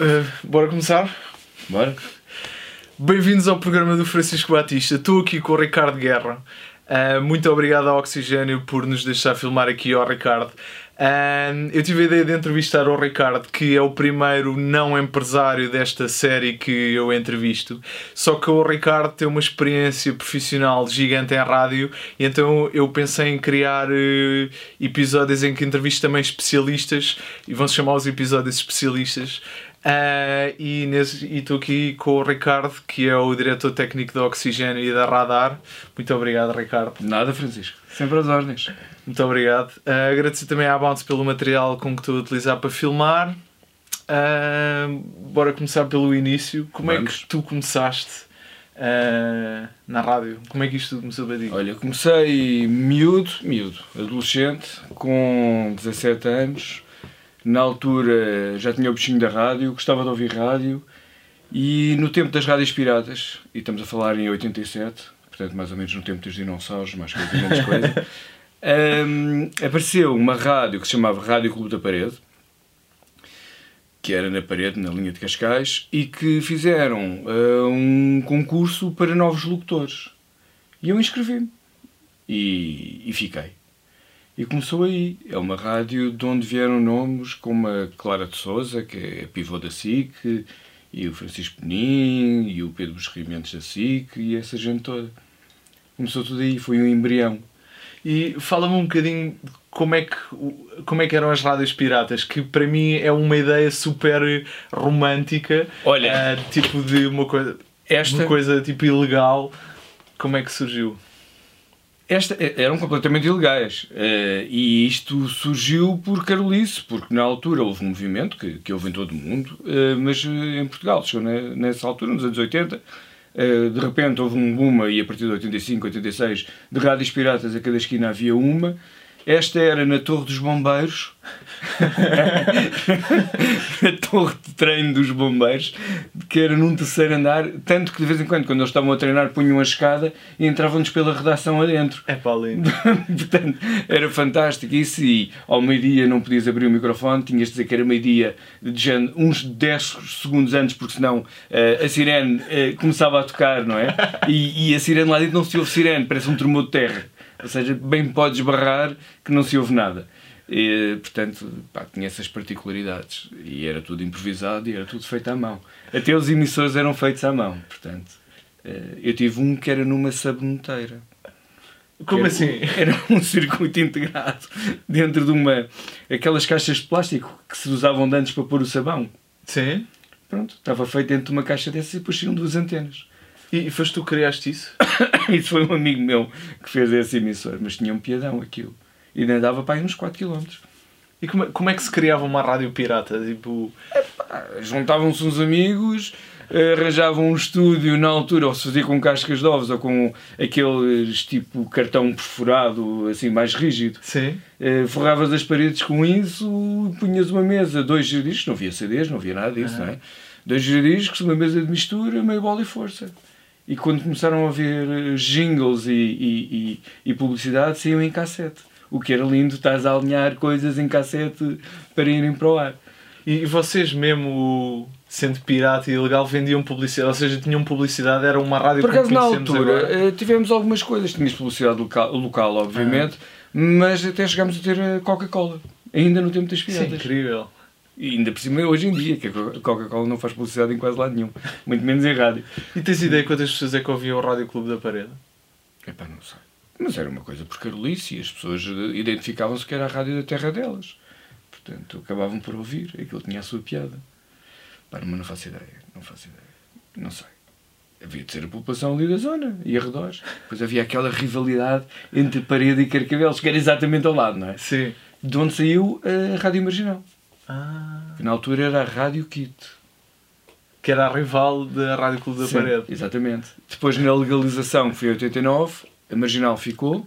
Uh, bora começar? Bora? Bem-vindos ao programa do Francisco Batista. Estou aqui com o Ricardo Guerra. Uh, muito obrigado ao Oxigênio por nos deixar filmar aqui ao Ricardo. Uh, eu tive a ideia de entrevistar o Ricardo, que é o primeiro não empresário desta série que eu entrevisto. Só que o Ricardo tem uma experiência profissional gigante em rádio, e então eu pensei em criar uh, episódios em que entrevisto também especialistas, e vão se chamar os episódios especialistas. Uh, e estou aqui com o Ricardo, que é o diretor técnico da Oxigênio e da Radar. Muito obrigado, Ricardo. Nada, Francisco. Sempre às ordens. Muito obrigado. Uh, agradecer também à Bounce pelo material com que estou a utilizar para filmar. Uh, bora começar pelo início. Como Vamos. é que tu começaste uh, na rádio? Como é que isto começou a ti? Olha, comecei miúdo, miúdo, adolescente, com 17 anos na altura já tinha o bichinho da rádio, gostava de ouvir rádio e no tempo das rádios piratas, e estamos a falar em 87, portanto mais ou menos no tempo dos dinossauros, mais coisa menos coisa, um, apareceu uma rádio que se chamava Rádio Clube da Parede, que era na parede, na linha de Cascais, e que fizeram uh, um concurso para novos locutores. E eu inscrevi-me. E, e fiquei. E começou aí. É uma rádio de onde vieram nomes como a Clara de Souza, que é pivô da SIC, e o Francisco Penin, e o Pedro Busrimentos da SIC, e essa gente toda. Começou tudo aí, foi um embrião. E fala-me um bocadinho como é, que, como é que eram as rádios piratas, que para mim é uma ideia super romântica. Olha, uh, tipo de uma coisa, esta... uma coisa tipo ilegal. Como é que surgiu? Esta, eram completamente ilegais. Uh, e isto surgiu por Carolice, porque na altura houve um movimento que, que houve em todo o mundo, uh, mas eh, em Portugal, chegou nessa altura, nos anos 80. Uh, de repente houve um boom e a partir de 85, 86, de rádios piratas a cada esquina havia uma. Esta era na Torre dos Bombeiros, na torre de treino dos bombeiros, que era num terceiro andar, tanto que de vez em quando, quando eles estavam a treinar, punham a escada e entravam-nos pela redação adentro. É para lindo. Portanto, era fantástico. E se ao meio-dia não podias abrir o microfone, tinhas de dizer que era meio-dia, uns 10 segundos antes, porque senão uh, a sirene uh, começava a tocar, não é? E, e a sirene lá dentro não se ouve sirene, parece um tremor de terra. Ou seja, bem podes barrar que não se ouve nada. E, portanto, pá, tinha essas particularidades. E era tudo improvisado e era tudo feito à mão. Até os emissores eram feitos à mão. Portanto, eh, eu tive um que era numa saboneteira. Como era, assim? Era um circuito integrado dentro de uma. aquelas caixas de plástico que se usavam de antes para pôr o sabão. Sim. Pronto, estava feito dentro de uma caixa dessas e depois duas antenas. E foste tu que criaste isso? isso foi um amigo meu que fez esse emissor, mas tinha um piadão aquilo. E ainda dava para aí uns 4 km. E como, é, como é que se criava uma rádio pirata? Tipo... Juntavam-se uns amigos, arranjavam um estúdio na altura, ou se fazia com cascas de ovos, ou com aqueles tipo cartão perforado, assim, mais rígido. Sim. Uh, forravas as paredes com isso, punhas uma mesa, dois discos, não havia CDs, não havia nada disso, uhum. não é? Dois discos, uma mesa de mistura, meio bola e força. E quando começaram a ver eh, jingles e, e, e, e publicidade, saíam em cassete. O que era lindo, estás a alinhar coisas em cassete para irem para o ar. E vocês mesmo, sendo pirata e ilegal, vendiam publicidade? Ou seja, tinham publicidade, era uma rádio Por acaso, na altura, agora? Eh, tivemos algumas coisas. Tinhas publicidade local, local obviamente, mas até chegámos a ter a Coca-Cola. Ainda no tempo das piratas. Incrível. E ainda por cima hoje em dia, que a Coca-Cola não faz publicidade em quase lado nenhum, muito menos em rádio. E tens ideia quantas pessoas é que ouviam o Rádio Clube da Parede? Epá, não sei. Mas era uma coisa por carolice e as pessoas identificavam-se que era a rádio da terra delas. Portanto, acabavam por ouvir, aquilo tinha a sua piada. Pá, mas não faço ideia, não faço ideia. Não sei. Havia de ser a população ali da zona e arredores. Depois havia aquela rivalidade entre parede e carcavelos, que era exatamente ao lado, não é? Sim. De onde saiu a Rádio Marginal. Ah. Que na altura era a Rádio Kit. Que era a rival da Rádio Clube da Sim, Parede. Exatamente. Depois, na legalização, que foi em 89, a Marginal ficou.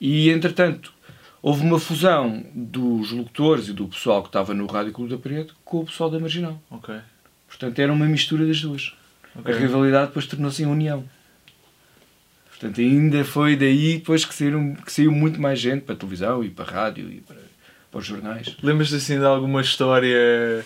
E, entretanto, houve uma fusão dos locutores e do pessoal que estava no Rádio Clube da Parede com o pessoal da Marginal. Ok. Portanto, era uma mistura das duas. Okay. A rivalidade depois tornou-se em união. Portanto, ainda foi daí depois que, saíram, que saiu muito mais gente para a televisão e para a rádio e para para os jornais. Lembras-te assim de alguma história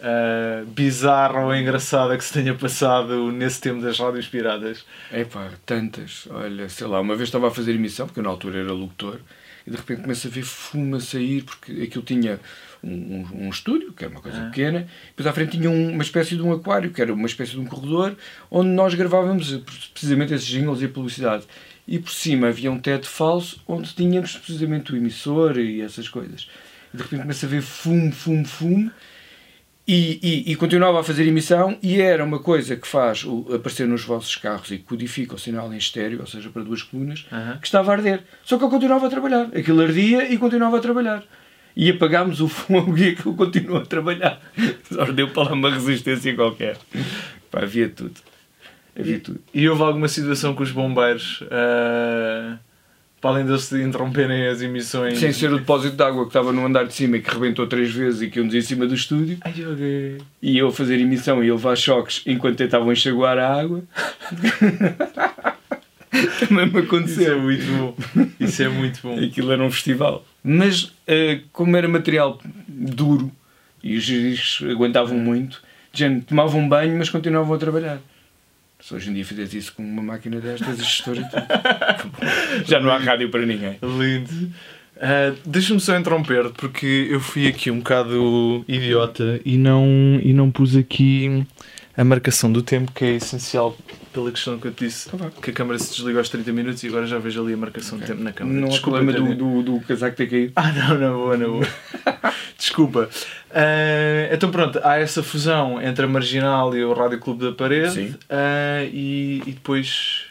uh, bizarra ou engraçada que se tenha passado nesse tempo das rádios piratas? É pá, tantas. Olha, sei lá, uma vez estava a fazer emissão, porque eu na altura era locutor, e de repente começo a ver fumo a sair, porque aquilo tinha um, um, um estúdio, que era uma coisa ah. pequena, depois à frente tinha um, uma espécie de um aquário, que era uma espécie de um corredor, onde nós gravávamos precisamente esses jingles e a publicidade. E por cima havia um teto falso, onde tínhamos precisamente o emissor e essas coisas. E de repente começa a ver fumo, fumo, fumo, e, e, e, continuava a fazer emissão e era uma coisa que faz o, aparecer nos vossos carros e codifica o sinal em estéreo, ou seja, para duas colunas, uhum. que estava a arder. Só que ele continuava a trabalhar. Aquilo ardia e continuava a trabalhar. E apagámos o fogo e aquilo continuou a trabalhar. Só deu para lá uma resistência qualquer. Pá, havia tudo. Havia e, tudo. E houve alguma situação com os bombeiros? Uh para além de eles interromperem as emissões. Sem ser o depósito de água que estava no andar de cima e que rebentou três vezes e que íamos em cima do estúdio. Ai. E eu fazer emissão e levar choques enquanto tentavam enxaguar a água. Também me aconteceu. Isso é muito bom. Isso é muito bom. Aquilo era um festival. Mas, eh, como era material duro e os discos aguentavam muito, gente, tomavam banho, mas continuavam a trabalhar. Se hoje em dia fizesse isso com uma máquina destas, a história já não há rádio para ninguém. Lindo. Uh, Deixa-me só interromper porque eu fui aqui um bocado idiota e não, e não pus aqui a marcação do tempo que é essencial pela questão que eu te disse tá que a câmera se desliga aos 30 minutos e agora já vejo ali a marcação okay. de tempo na câmera. Não Desculpa, problema do, do, do, casaco ter caído. Ah, não, não, boa, não, boa. Desculpa. Uh, então pronto, há essa fusão entre a Marginal e o Rádio Clube da Parede uh, e, e, depois...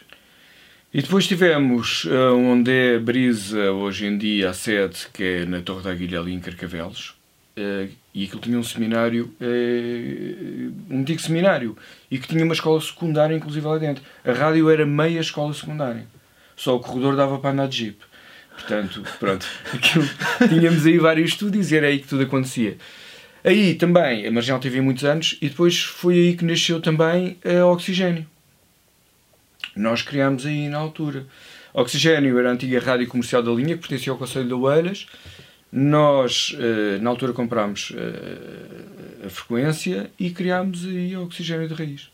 E depois tivemos uh, onde é Brisa, hoje em dia a sede, que é na Torre da Aguilha ali em Carcavelos, e aquilo tinha um seminário, uh, um antigo seminário, e que tinha uma escola secundária, inclusive lá dentro. A rádio era meia escola secundária. Só o corredor dava para andar de jeep. Portanto, pronto, aquilo, tínhamos aí vários estúdios e era aí que tudo acontecia. Aí também, a Marginal teve muitos anos, e depois foi aí que nasceu também a Oxigênio. Nós criámos aí na altura. Oxigênio era a antiga rádio comercial da linha, que pertencia ao Conselho de Oeiras, nós, eh, na altura, comprámos eh, a frequência e criámos aí o oxigênio de raiz.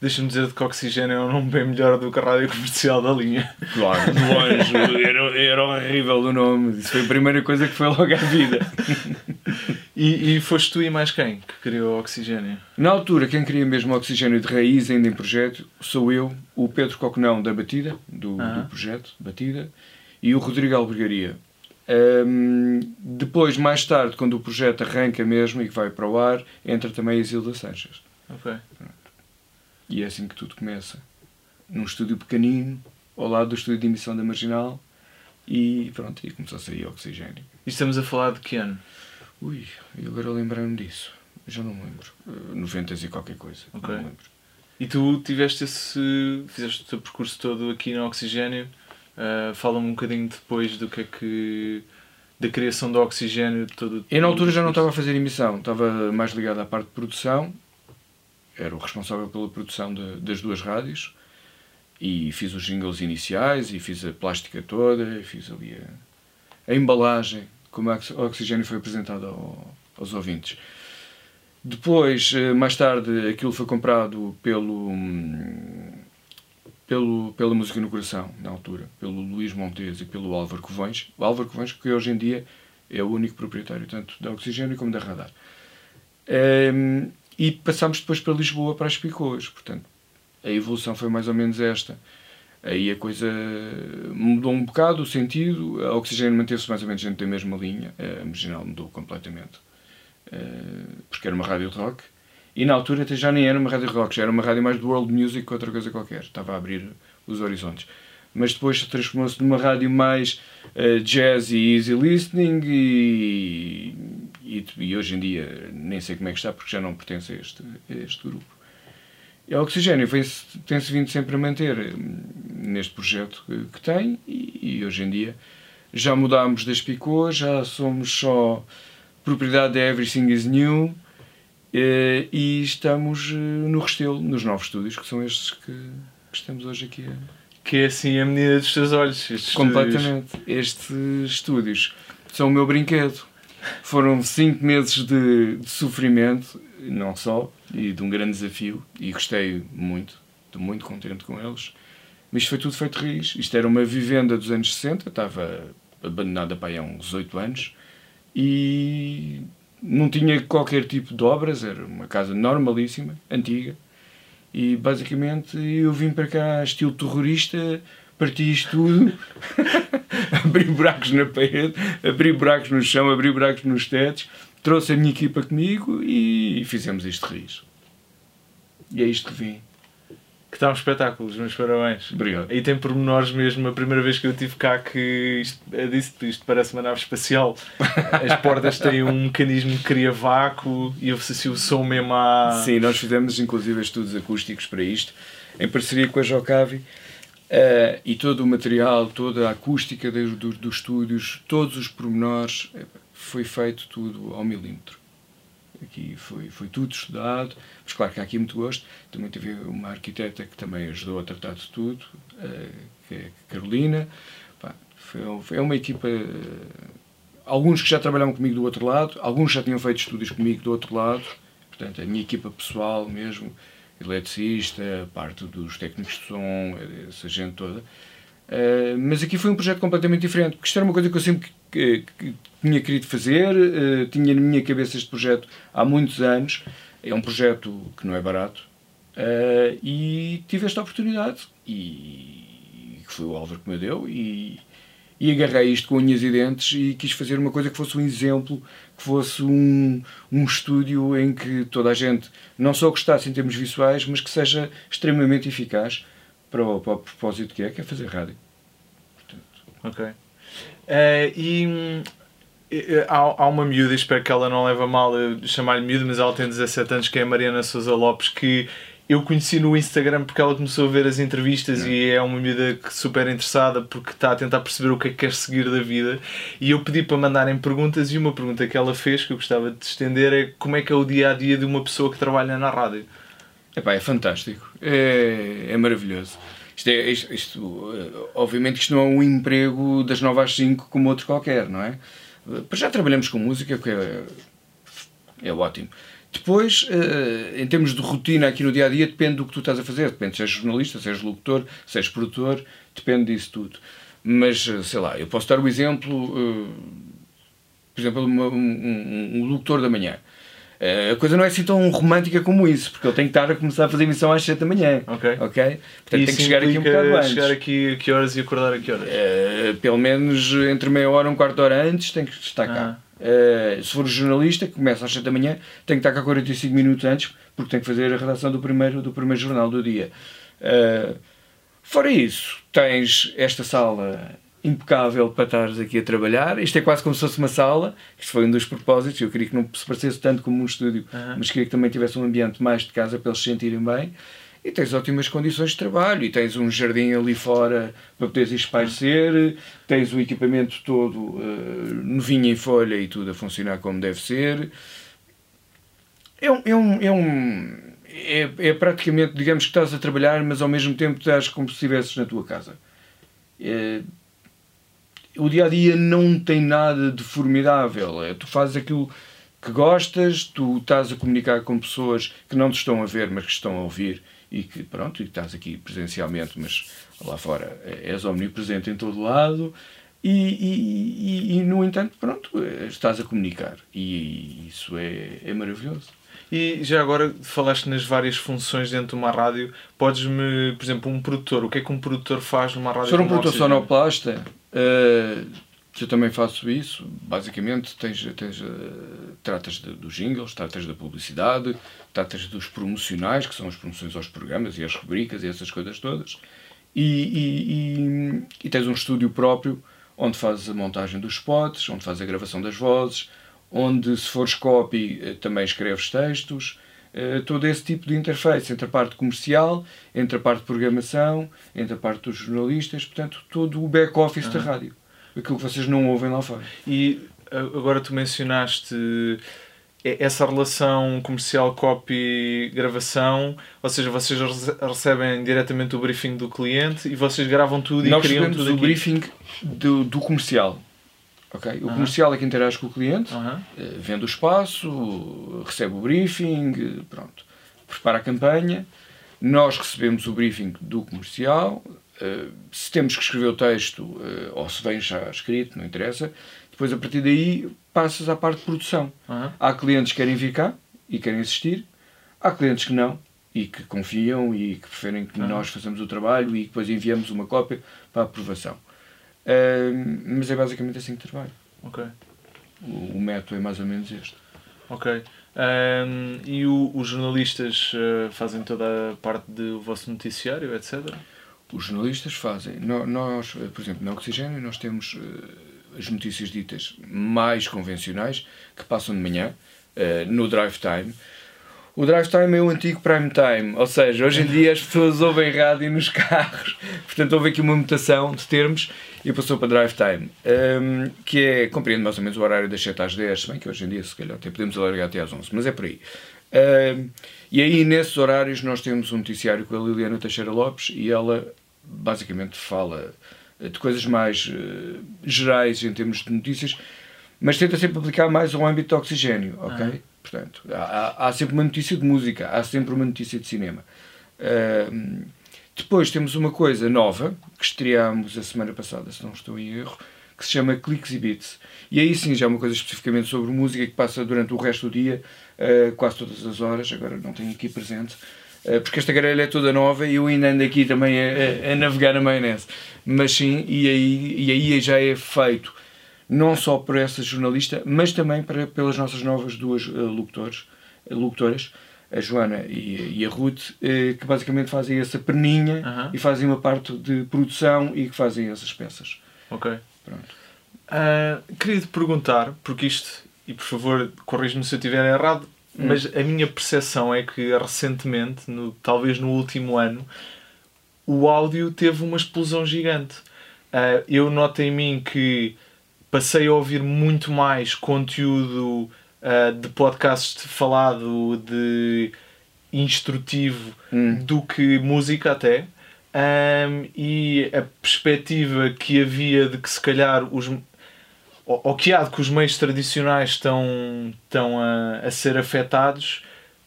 Deixa-me dizer que oxigênio é um nome bem melhor do que a rádio comercial da linha. Claro, de longe. Era, era horrível o nome. Isso foi a primeira coisa que foi logo à vida. E, e foste tu e mais quem que criou o oxigênio? Na altura, quem cria mesmo o oxigênio de raiz, ainda em projeto, sou eu, o Pedro Coconão da Batida, do, do projeto Batida, e o Rodrigo Albergaria, um, depois, mais tarde, quando o projeto arranca mesmo e que vai para o ar, entra também a Isilda Sanches. Ok. E é assim que tudo começa. Num estúdio pequenino, ao lado do estúdio de emissão da Marginal, e pronto, e começou a sair oxigênio. E estamos a falar de que ano? Ui, eu agora lembrei-me disso. Já não me lembro. Uh, 90 e qualquer coisa. Ok. Não me lembro. E tu tiveste esse. fizeste o teu percurso todo aqui no Oxigênio Uh, Fala-me um bocadinho depois do que é que. da criação do oxigênio. Todo, Eu na altura já não estava a fazer emissão, estava mais ligado à parte de produção, era o responsável pela produção de, das duas rádios e fiz os jingles iniciais e fiz a plástica toda, e fiz ali a, a embalagem, como o oxigênio foi apresentado ao, aos ouvintes. Depois, eh, mais tarde, aquilo foi comprado pelo. Pelo, pela Música no Coração, na altura, pelo Luís Montes e pelo Álvaro Covões. O Álvaro Covões, que hoje em dia é o único proprietário tanto da Oxigênio como da Radar. Um, ehm, e passámos depois para Lisboa, para as Picoas. Portanto, a evolução foi mais ou menos esta. Aí a coisa mudou um bocado o sentido, a Oxigênio manteve-se mais ou menos dentro da mesma linha, a Marginal mudou completamente. Uh, porque era uma rádio rock e na altura até já nem era uma rádio rock, já era uma rádio mais de world music que outra coisa qualquer. Estava a abrir os horizontes. Mas depois transformou-se numa rádio mais uh, jazz e easy listening e, e, e, hoje em dia nem sei como é que está porque já não pertence a este, a este grupo. E a Oxigênio tem-se vindo sempre a manter hum, neste projeto que, que tem e, e, hoje em dia já mudámos das Picô, já somos só propriedade da Everything is New eh, e estamos eh, no Restelo, nos novos estúdios, que são estes que, que estamos hoje aqui a... Que é assim a menina dos teus olhos. Estes Completamente. Estúdios. Estes estúdios são o meu brinquedo. Foram cinco meses de, de sofrimento não só, e de um grande desafio, e gostei muito, estou muito contente com eles. Mas isto foi tudo feito raiz. Isto era uma vivenda dos anos 60, estava abandonada para aí há uns 8 anos, e não tinha qualquer tipo de obras, era uma casa normalíssima, antiga, e basicamente eu vim para cá estilo terrorista, parti isto tudo, abri buracos na parede, abri buracos no chão, abri buracos nos tetos, trouxe a minha equipa comigo e fizemos de raiz. E é isto que vim. Que está um espetáculo, os meus parabéns. Obrigado. E tem pormenores mesmo, a primeira vez que eu tive cá que isto, eu disse isto parece uma nave espacial. As portas têm um mecanismo que cria vácuo e ouve-se assim o som mesmo à... Sim, nós fizemos inclusive estudos acústicos para isto, em parceria com a Jocavi. Uh, e todo o material, toda a acústica dos, dos, dos estúdios, todos os pormenores, foi feito tudo ao milímetro. Aqui foi, foi tudo estudado, mas claro que há aqui muito gosto. Também tive uma arquiteta que também ajudou a tratar de tudo, eh, que é Carolina. Foi, é uma equipa. Eh, alguns que já trabalhavam comigo do outro lado, alguns já tinham feito estudos comigo do outro lado. Portanto, a minha equipa pessoal mesmo, eletricista, parte dos técnicos de som, essa gente toda. Uh, mas aqui foi um projeto completamente diferente, porque isto era uma coisa que eu sempre que, tinha querido fazer, uh, tinha na minha cabeça este projeto há muitos anos. É um projeto que não é barato uh, e tive esta oportunidade e que foi o Álvaro que me deu e, e agarrei isto com unhas e dentes e quis fazer uma coisa que fosse um exemplo, que fosse um, um estúdio em que toda a gente não só gostasse em termos visuais, mas que seja extremamente eficaz para o, para o propósito que é, que é fazer rádio. Portanto. Ok. Uh, e há, há uma miúda, espero que ela não leve a mal chamar-lhe miúda, mas ela tem 17 anos, que é a Mariana Souza Lopes, que eu conheci no Instagram porque ela começou a ver as entrevistas não. e é uma miúda super interessada porque está a tentar perceber o que é que quer seguir da vida. E eu pedi para mandarem perguntas e uma pergunta que ela fez, que eu gostava de estender, é como é que é o dia a dia de uma pessoa que trabalha na rádio. Epá, é fantástico, é, é maravilhoso. Isto é, isto, isto, eh, obviamente isto não é um emprego das 9 às 5 como outro qualquer, não é? Para já trabalhamos com música, que é, é ótimo. Depois, eh, em termos de rotina aqui no dia a dia, depende do que tu estás a fazer. Depende se és jornalista, se és locutor, se és produtor, depende disso tudo. Mas, eh, sei lá, eu posso dar o exemplo, por exemplo, um, um, um locutor da manhã. Eh, a coisa não é assim tão romântica como isso, porque ele tem que estar a começar a fazer emissão às 7 da manhã. Ok. Ok? Portanto, tem que chegar aqui um bocado antes. chegar aqui a que horas e acordar a que horas? Uh, pelo menos entre meia hora e um quarto de hora antes tem que estar cá. Uh, se for jornalista, que começa às 7 da manhã, tem que estar cá 45 minutos antes, porque tem que fazer a redação do primeiro, do primeiro jornal do dia. Uh, fora isso, tens esta sala impecável para estares aqui a trabalhar. Isto é quase como se fosse uma sala. Isto foi um dos propósitos. Eu queria que não se parecesse tanto como um estúdio, uhum. mas queria que também tivesse um ambiente mais de casa para eles se sentirem bem. E tens ótimas condições de trabalho, e tens um jardim ali fora para poderes espairecer, tens o equipamento todo uh, novinho em folha e tudo a funcionar como deve ser. É um, é um, é um é, é, praticamente, digamos que estás a trabalhar, mas ao mesmo tempo estás como se estivesses na tua casa. É, o dia a dia não tem nada de formidável. É, tu fazes aquilo que gostas, tu estás a comunicar com pessoas que não te estão a ver, mas que estão a ouvir e que, pronto, e estás aqui presencialmente, mas lá fora és omnipresente em todo lado. E, e, e, e no entanto, pronto, estás a comunicar e isso é, é maravilhoso. E já agora falaste nas várias funções dentro de uma rádio. Podes-me, por exemplo, um produtor, o que é que um produtor faz numa rádio? Se for um produtor sonoplasta, uh, eu também faço isso. Basicamente, tens, tens, uh, tratas de, dos jingles, tratas da publicidade, tratas dos promocionais, que são as promoções aos programas e as rubricas e essas coisas todas. E, e, e, e tens um estúdio próprio onde fazes a montagem dos spots, onde fazes a gravação das vozes, onde, se fores copy, eh, também escreves textos, eh, todo esse tipo de interface entre a parte comercial, entre a parte de programação, entre a parte dos jornalistas, portanto, todo o back-office uhum. da rádio. Aquilo que vocês não ouvem lá fora. E agora tu mencionaste essa relação comercial copy gravação, ou seja, vocês recebem diretamente o briefing do cliente e vocês gravam tudo Nós e criam tudo o briefing do, do comercial ok? O comercial é que interage com o cliente, eh, vende o espaço, recebe o briefing, pronto, prepara a campanha. Nós recebemos o briefing do comercial. eh, Se temos que escrever o texto eh, ou se vem já escrito, não interessa. Depois, a partir daí, passas à parte de produção. Há clientes que querem vir cá e querem assistir, há clientes que não e que confiam e que preferem que nós façamos o trabalho e depois enviamos uma cópia para aprovação. Ahm, mas é basicamente assim que trabalho. Ok. O, o método é mais ou menos este. Ok. Ahm, e o- os jornalistas eh, fazem toda a parte do vosso noticiário, etc. Os jornalistas fazem. No- Nós, eh, por exemplo, na Oxigênio, nós temos eh, as notícias ditas mais convencionais que passam de manhã, eh, no drive time. O drive time é o antigo prime time, ou seja, hoje em dia as pessoas ouvem rádio nos carros, portanto houve aqui uma mutação de termos e passou para drive time, ehm, que é, compreende mais ou menos o horário das 7 às 10, se bem que hoje em dia se calhar até podemos alargar até às 11, mas é por aí. Ehm, e aí nesses horários nós temos um noticiário com a Liliana Teixeira Lopes e ela basicamente fala eh, de coisas mais eh, gerais em termos de notícias, mas tenta sempre aplicar mais ao âmbito de oxigênio, ok? Ah. Portanto, há, há- sempre uma notícia de música, há sempre uma notícia de cinema. Ahm, depois temos uma coisa nova, que estreámos a semana passada, se não estou em erro, que se chama Clicks e Beats. E aí sim já é uma coisa especificamente sobre música que passa durante o resto do dia, ah, quase todas as horas, agora não tenho aqui presente, ah, porque esta grelha é toda nova e eu ainda ando aqui também a, a- a navegar na maionese. Mas sim, e aí, e aí já é feito não só por essa jornalista, mas também para, pelas nossas novas duas eh, locutores, eh, locutoras, a Joana e, e a Ruth, eh, que basicamente fazem essa perninha e fazem uma parte de produção e que fazem essas peças. Ok. Pronto. Ah, queria te perguntar, porque isto, e por favor corrige-me se eu estiver errado, Hum. mas a minha percepção é que recentemente, no, talvez no último ano, o áudio teve uma explosão gigante. Ah, eu noto em mim que passei a ouvir muito mais conteúdo ah, de podcast falado, de instrutivo, Hum. do que música até. Ahm, e a perspectiva que havia de que se calhar os ou, ou que há de que os meios tradicionais estão, estão a, a ser afetados,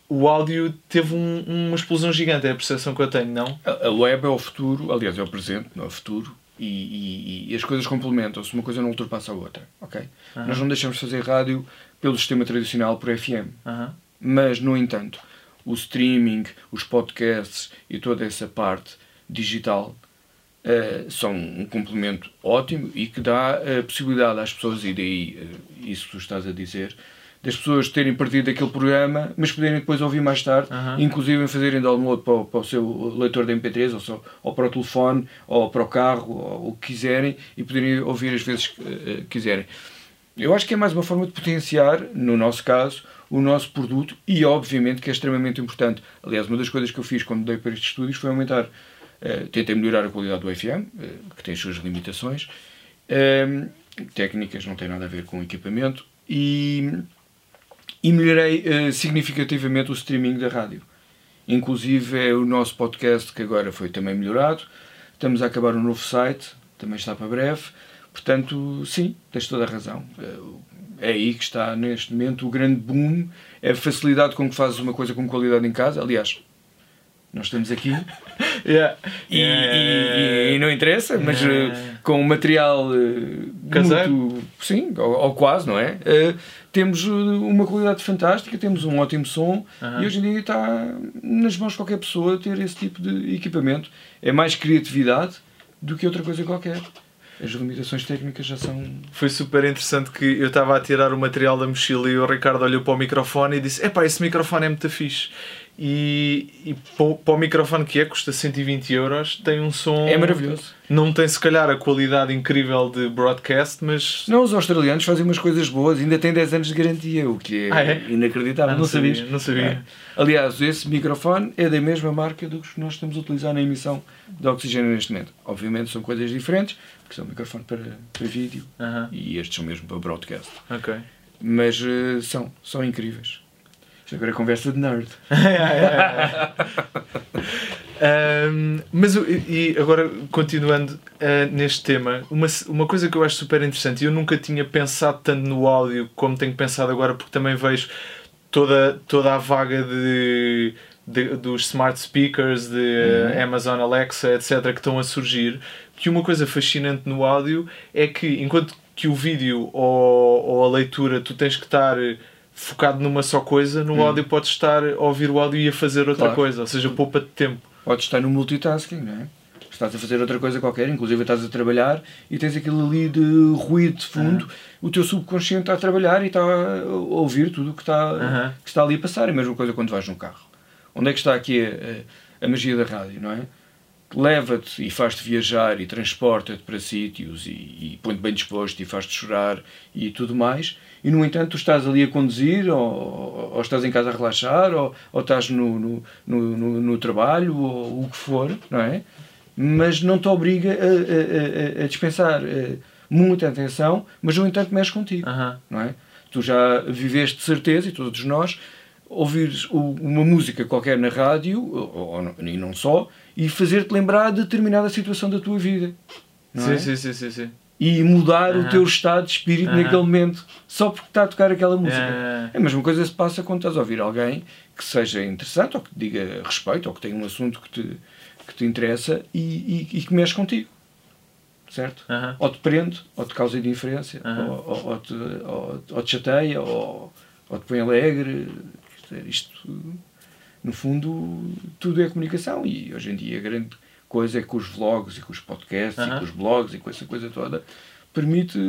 o áudio teve um- uma explosão gigante, é a percepção que eu tenho, não? A a web é o futuro, aliás, é o presente, não é o futuro, e, e- e as coisas complementam-se, uma coisa não ultrapassa a outra. ok? Nós não deixamos de fazer rádio pelo sistema tradicional, por FM. Mas, no entanto, o streaming, os podcasts e toda essa parte digital eh, são um complemento ótimo e que dá a possibilidade às pessoas, e daí eh, isso que tu estás a dizer, das pessoas terem partido daquele programa, mas poderem depois ouvir mais tarde, Aham. inclusive fazerem download para o, para o seu leitor de MP3, ou, só, ou para o telefone, ou para o carro, ou o que quiserem, e poderem ouvir as vezes que eh, quiserem. Eu acho que é mais uma forma de potenciar, no nosso caso, o nosso produto e, obviamente, que é extremamente importante. Aliás, uma das coisas que eu fiz quando dei para estes estúdios foi aumentar, eh, tentei melhorar a qualidade do FM, eh, que tem as suas limitações, técnicas, não tem nada a ver com equipamento, e, e melhorei eh, significativamente o streaming da rádio. Inclusive é o nosso podcast que agora foi também melhorado. Estamos a acabar um novo site, também está para breve. Portanto, sim, tens toda a razão. É aí que está neste momento o grande boom, é a facilidade com que fazes uma coisa com qualidade em casa. Aliás, nós estamos aqui Yeah. e, Yeah. e- e não interessa, mas Yeah. Com material eh, Caseiro? muito, sim, ou, ou quase, não é? Eh, temos eh, uma qualidade fantástica, temos um ótimo som Aham. e hoje em dia está nas mãos de qualquer pessoa ter esse tipo de equipamento. É mais criatividade do que outra coisa qualquer. As limitações técnicas já são. Foi super interessante que eu estava a tirar o material da mochila e o Ricardo olhou para o microfone e disse: Epá, esse microfone é muito fixe. E, e para o- microfone que é, custa 120 euros, tem um som. É maravilhoso. Não tem se calhar a qualidade incrível de broadcast, mas. Não, os australianos fazem umas coisas boas, ainda têm 10 anos de garantia, o que é, Ah, é? inacreditável. Ah, não, sabias? Não sabia. É. Aliás, esse microfone é da mesma marca do que nós estamos a utilizar na emissão de oxigênio neste momento. Obviamente são coisas diferentes, porque são microfone para, para vídeo Aham, e estes são mesmo para broadcast. ok. Mas eh, são, são incríveis. Isto agora é conversa de nerd. Um, mas e agora, continuando uh, neste tema, uma, uma coisa que eu acho super interessante, e eu nunca tinha pensado tanto no áudio como tenho pensado agora, porque também vejo toda, toda a vaga de, de dos smart speakers, de uhum. Amazon Alexa, etc., que estão a surgir, que uma coisa fascinante no áudio é que enquanto que o vídeo ou, ou a leitura tu tens que estar focado numa só coisa, no hum. áudio podes estar a ouvir o áudio e a fazer outra claro. coisa, ou seja, poupa de tempo. Podes estar no multitasking, não é? Estás a fazer outra coisa qualquer, inclusive estás a trabalhar e tens aquilo ali de ruído de fundo, uhum. o teu subconsciente está a trabalhar e está a ouvir tudo o que está, que está ali a passar. É a mesma coisa quando vais num carro. Onde é que está aqui a, a, a magia da rádio, não é? leva-te e faz-te viajar e transporta-te para sítios e, e põe-te bem disposto e faz-te chorar e tudo mais e no entanto tu estás ali a conduzir ou, ou estás em casa a relaxar ou, ou estás no, no, no, no, trabalho ou o que for, não é? Mas não te obriga a, a, a dispensar eh, muita atenção, mas no entanto mexe contigo, não é? Tu já viveste de certeza, e todos nós, ouvires uma música qualquer na rádio, ou, e não só, e fazer-te lembrar de determinada situação da tua vida. Sim, é? sim, sim, sim, sim, E mudar uh -huh. o teu estado de espírito uh -huh. naquele momento, só porque está a tocar aquela música. Uh -huh. É a mesma coisa se passa quando estás a ouvir alguém que seja interessante, ou que te diga respeito, ou que tenha um assunto que te, que te interessa e, e, e que mexe contigo. Certo? Ou te prende, ou te causa indiferença, ou, ou, ou, te, ou, ou te chateia, ou, ou te põe alegre. Isto no fundo, tudo é comunicação e hoje em dia a grande coisa é que os vlogs e com os podcasts e com os blogs e com essa coisa toda permite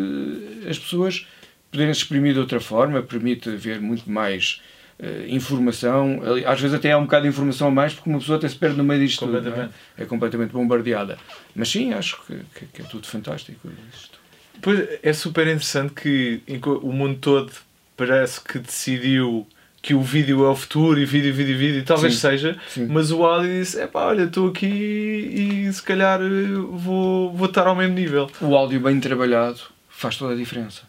as pessoas poderem se exprimir de outra forma, permite ver muito mais uh, informação. Às vezes até há um bocado de informação a mais porque uma pessoa até se perde no meio disto tudo. É? é? completamente bombardeada. Mas sim, acho que, que, que é tudo fantástico. Isto. Pois é super interessante que o mundo todo parece que decidiu que o vídeo é o futuro e vídeo, vídeo, vídeo, talvez sim, seja, sim. mas o áudio disse: é pá, olha, estou aqui e se calhar vou, vou estar ao mesmo nível. O áudio bem trabalhado faz toda a diferença.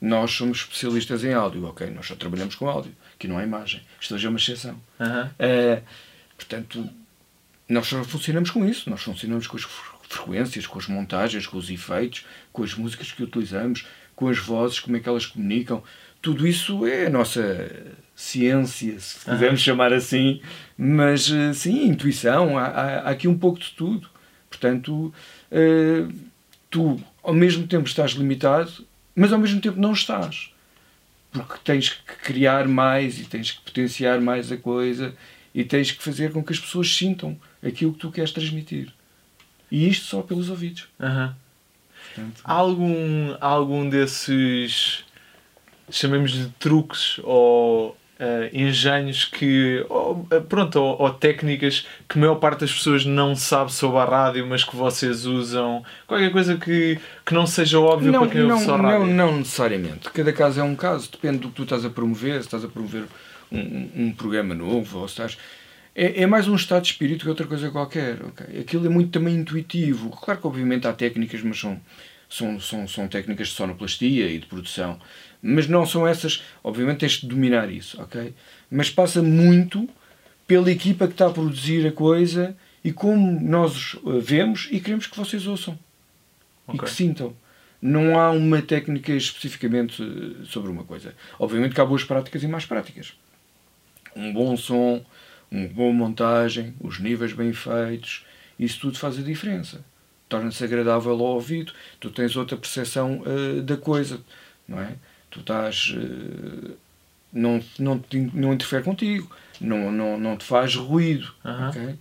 Nós somos especialistas em áudio, ok? Nós só trabalhamos com áudio, que não há imagem. Isto hoje é uma exceção. É, portanto, nós só funcionamos com isso. Nós funcionamos com as frequências, com as montagens, com os efeitos, com as músicas que utilizamos, com as vozes, como é que elas comunicam. Tudo isso é a nossa ciência, se quisermos uhum. chamar assim, mas eh, sim, intuição, há, há, aqui um pouco de tudo. Portanto, uh, tu ao mesmo tempo estás limitado, mas ao mesmo tempo não estás. Porque tens que criar mais e tens que potenciar mais a coisa e tens que fazer com que as pessoas sintam aquilo que tu queres transmitir. E isto só pelos ouvidos. Uhum. Portanto, há algum, algum desses chamemos de truques ou uh, engenhos que, ou, uh, pronto, ou, ou, técnicas que a maior parte das pessoas não sabe sobre a rádio, mas que vocês usam? Qualquer coisa que, que não seja óbvio não, para quem não, ouve só rádio? Não, não necessariamente. Cada caso é um caso, depende do que tu estás a promover, se estás a promover um, um programa novo ou se estás. É, é, mais um estado de espírito que outra coisa qualquer. Okay? Aquilo é muito também intuitivo. Claro que, obviamente, há técnicas, mas são, são, são, são técnicas de sonoplastia e de produção. Mas não são essas. Obviamente tens de dominar isso, ok? Mas passa muito pela equipa que está a produzir a coisa e como nós vemos e queremos que vocês ouçam okay. e que sintam. Não há uma técnica especificamente eh, sobre uma coisa. Obviamente que há boas práticas e más práticas. Um bom som, uma boa montagem, os níveis bem feitos, isso tudo faz a diferença. Torna-se agradável ao ouvido, tu tens outra percepção uh, da coisa, não é? Tu estás. Uh, não, não, te, não interfere contigo, não, não, não te faz ruído. Uhum. Okay?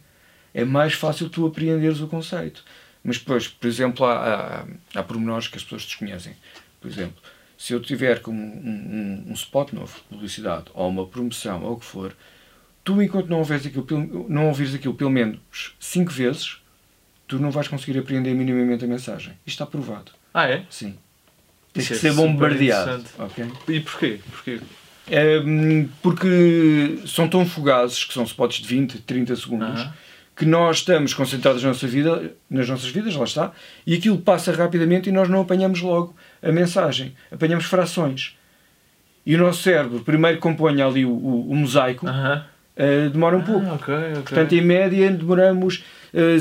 É mais fácil tu apreenderes o conceito. Mas depois, por exemplo, há, há, há pormenores que as pessoas desconhecem. Por exemplo, se eu tiver como um, um, um spot novo, publicidade, ou uma promoção, ou o que for, tu, enquanto não ouvires aquilo, não ouvires aquilo pelo menos 5 vezes, tu não vais conseguir apreender minimamente a mensagem. Isto está provado. Ah, é? Sim. Tem que é ser bombardeado. Okay. E porquê? porquê? É, porque são tão fugazes, que são spots de 20, 30 segundos, uh -huh. que nós estamos concentrados na nossa vida, nas nossas vidas, lá está, e aquilo passa rapidamente e nós não apanhamos logo a mensagem. Apanhamos frações. E o nosso cérebro primeiro compõe ali o, o, o mosaico, uh -huh. uh, demora um Ah, pouco. ok, ok. Portanto, em média, demoramos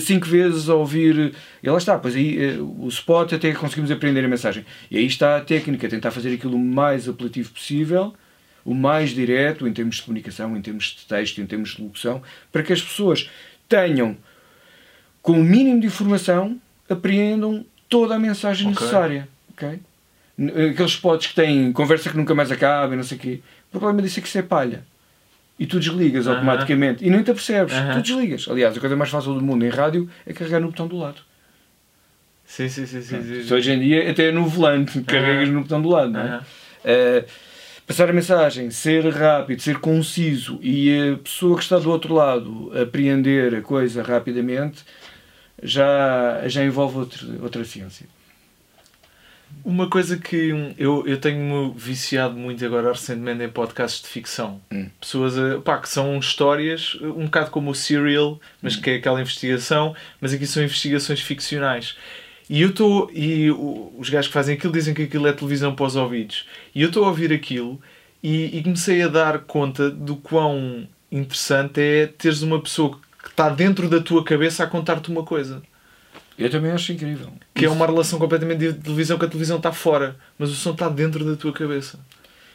5 vezes a ouvir. E lá está, pois aí uh, o spot até conseguimos aprender a mensagem. E aí está a técnica, tentar fazer aquilo o mais apelativo possível, o mais direto, em termos de comunicação, em termos de texto, em termos de locução, para que as pessoas tenham, com o mínimo de informação, apreendam toda a mensagem Ok. necessária. ok? N- Aqueles spots que têm conversa que nunca mais acaba e não sei o quê. O problema disso é que isso é palha. E tu desligas automaticamente. E nem te apercebes. Tu desligas. Aliás, a coisa mais fácil do mundo em rádio é carregar no botão do lado. Sim, sim, sim, sim. sim, Se hoje em dia até no volante, carregas no botão do lado. Não é? Uh, passar a mensagem, ser rápido, ser conciso e a pessoa que está do outro lado apreender a coisa rapidamente já, já envolve outro, outra ciência. Uma coisa que eu, eu tenho-me viciado muito agora recentemente em podcasts de ficção. Hum. Pessoas a- pá, que são histórias, um bocado como o Serial, mas Hum. que é aquela investigação, mas aqui são investigações ficcionais. E eu estou. E os gajos que fazem aquilo dizem que aquilo é televisão para os ouvidos. E eu estou a ouvir aquilo e, e comecei a dar conta do quão interessante é teres uma pessoa que está dentro da tua cabeça a contar-te uma coisa. Eu também acho incrível. Que é Isso- uma relação completamente de televisão que a televisão está fora, mas o som está dentro da tua cabeça.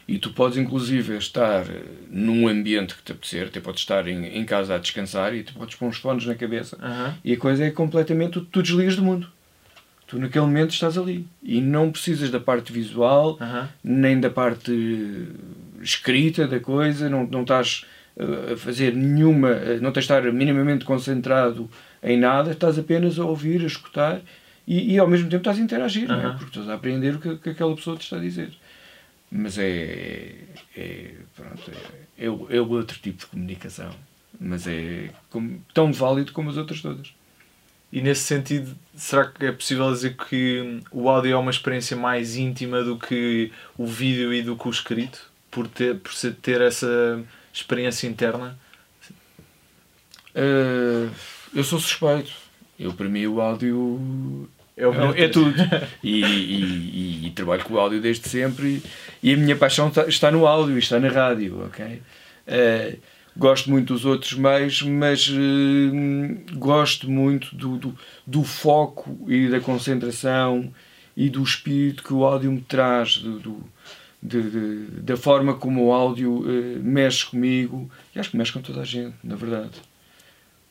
E tu podes inclusive estar eh, num ambiente que te apetecer, até podes estar em, em casa a descansar e tu podes pôr uns fones na cabeça Aham. e a coisa é completamente, tu, tu desligas do mundo. Tu naquele momento estás ali e não precisas da parte visual, Aham. nem da parte eh, escrita da coisa, não, não estás eh, a fazer nenhuma, não tens de estar minimamente concentrado em nada, estás apenas a ouvir, a escutar e, e ao mesmo tempo estás a interagir, não é? Porque estás a aprender o que, que aquela pessoa te está a dizer. Mas é, é, pronto, é, é, o- é outro tipo de comunicação, mas é como- tão válido como as outras todas. E nesse sentido, será que é possível dizer que o áudio é uma experiência mais íntima do que o vídeo e do que o escrito? Por ter, por ter essa experiência interna? Eh, eu sou suspeito. Eu, para mim, o áudio É, o é, é tudo. E, e- e- e trabalho com o áudio desde sempre. E a minha paixão está, está no áudio e está na rádio, ok? Eh, gosto muito dos outros meios, mas eh, gosto muito do, do, do foco e da concentração e do espírito que o áudio me traz, do, do- de- de- da forma como o áudio eh, mexe comigo. E acho que mexe com toda a gente, na verdade.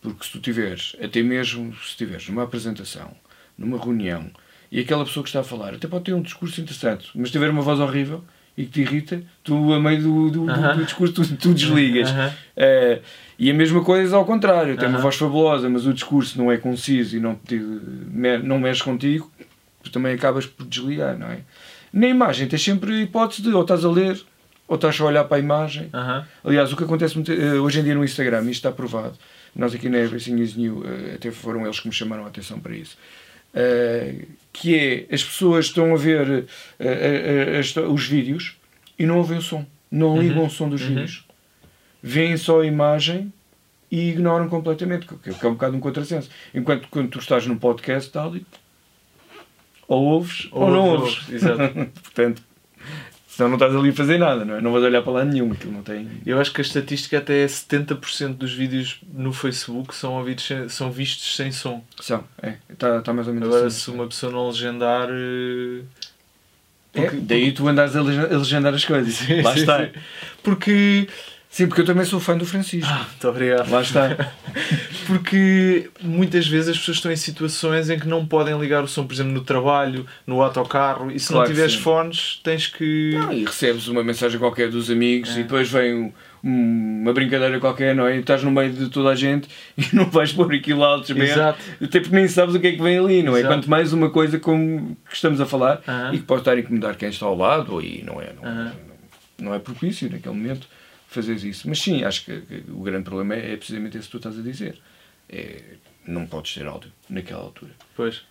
Porque se tu tiveres, até mesmo se estiveres numa apresentação, numa reunião, e aquela pessoa que está a falar até pode ter um discurso interessante, mas tiver uma voz horrível e que te irrita, tu, a meio do, do, do- Aham. do discurso, tu, tu desligas. Aham. Eh, e a mesma coisa ao contrário, tem uma Aham. voz fabulosa, mas o discurso não é conciso e não, te, não mexe contigo, tu também acabas por desligar, não é? Na imagem tens sempre a hipótese de ou estás a ler, ou estás só a olhar para a imagem. Aliás, o que acontece eh, hoje em dia no Instagram, isto está provado, nós aqui na Everything is New, eh, até foram eles que me chamaram a atenção para isso, eh, que é, as pessoas estão a ver eh, os vídeos e não ouvem o som, não Uhum. ligam o som dos Uhum. vídeos. Veem só a imagem e ignoram completamente, que é um bocado um contrassenso. Enquanto quando tu estás num podcast tal, ou ouves ou, não ouves, ouves. exato. Portanto, senão não estás ali a fazer nada, não é? Não vais olhar para lá nenhum, aquilo não tem... Eu acho que a estatística até é 70% dos vídeos no Facebook são, ouvidos sem- são vistos sem som. São, é, está tá mais ou menos Agora, assim. se uma pessoa não legendar. eh, É, porque- daí tu andas a lege- a legendar as coisas. Lá está. Porque. Sim, porque eu também sou fã do Francisco. Ah, muito obrigado. Lá está. Porque muitas vezes as pessoas estão em situações em que não podem ligar o som, por exemplo, no trabalho, no autocarro, e se Claro não tiveres fones, tens que. Não, e recebes uma mensagem qualquer dos amigos É. e depois vem um- um- uma brincadeira qualquer, não é? E estás no meio de toda a gente e não vais pôr aquilo alto, Exato. até porque nem sabes o que é que vem ali, não é? Exato. Quanto mais uma coisa como que estamos a falar Aham. e que pode estar a incomodar quem está ao lado, e não é, não, Aham. não, não é propício naquele momento fazeres isso. Mas sim, acho que, que o grande problema é, é precisamente esse que tu estás a dizer. É, não podes ter áudio naquela altura. Pois.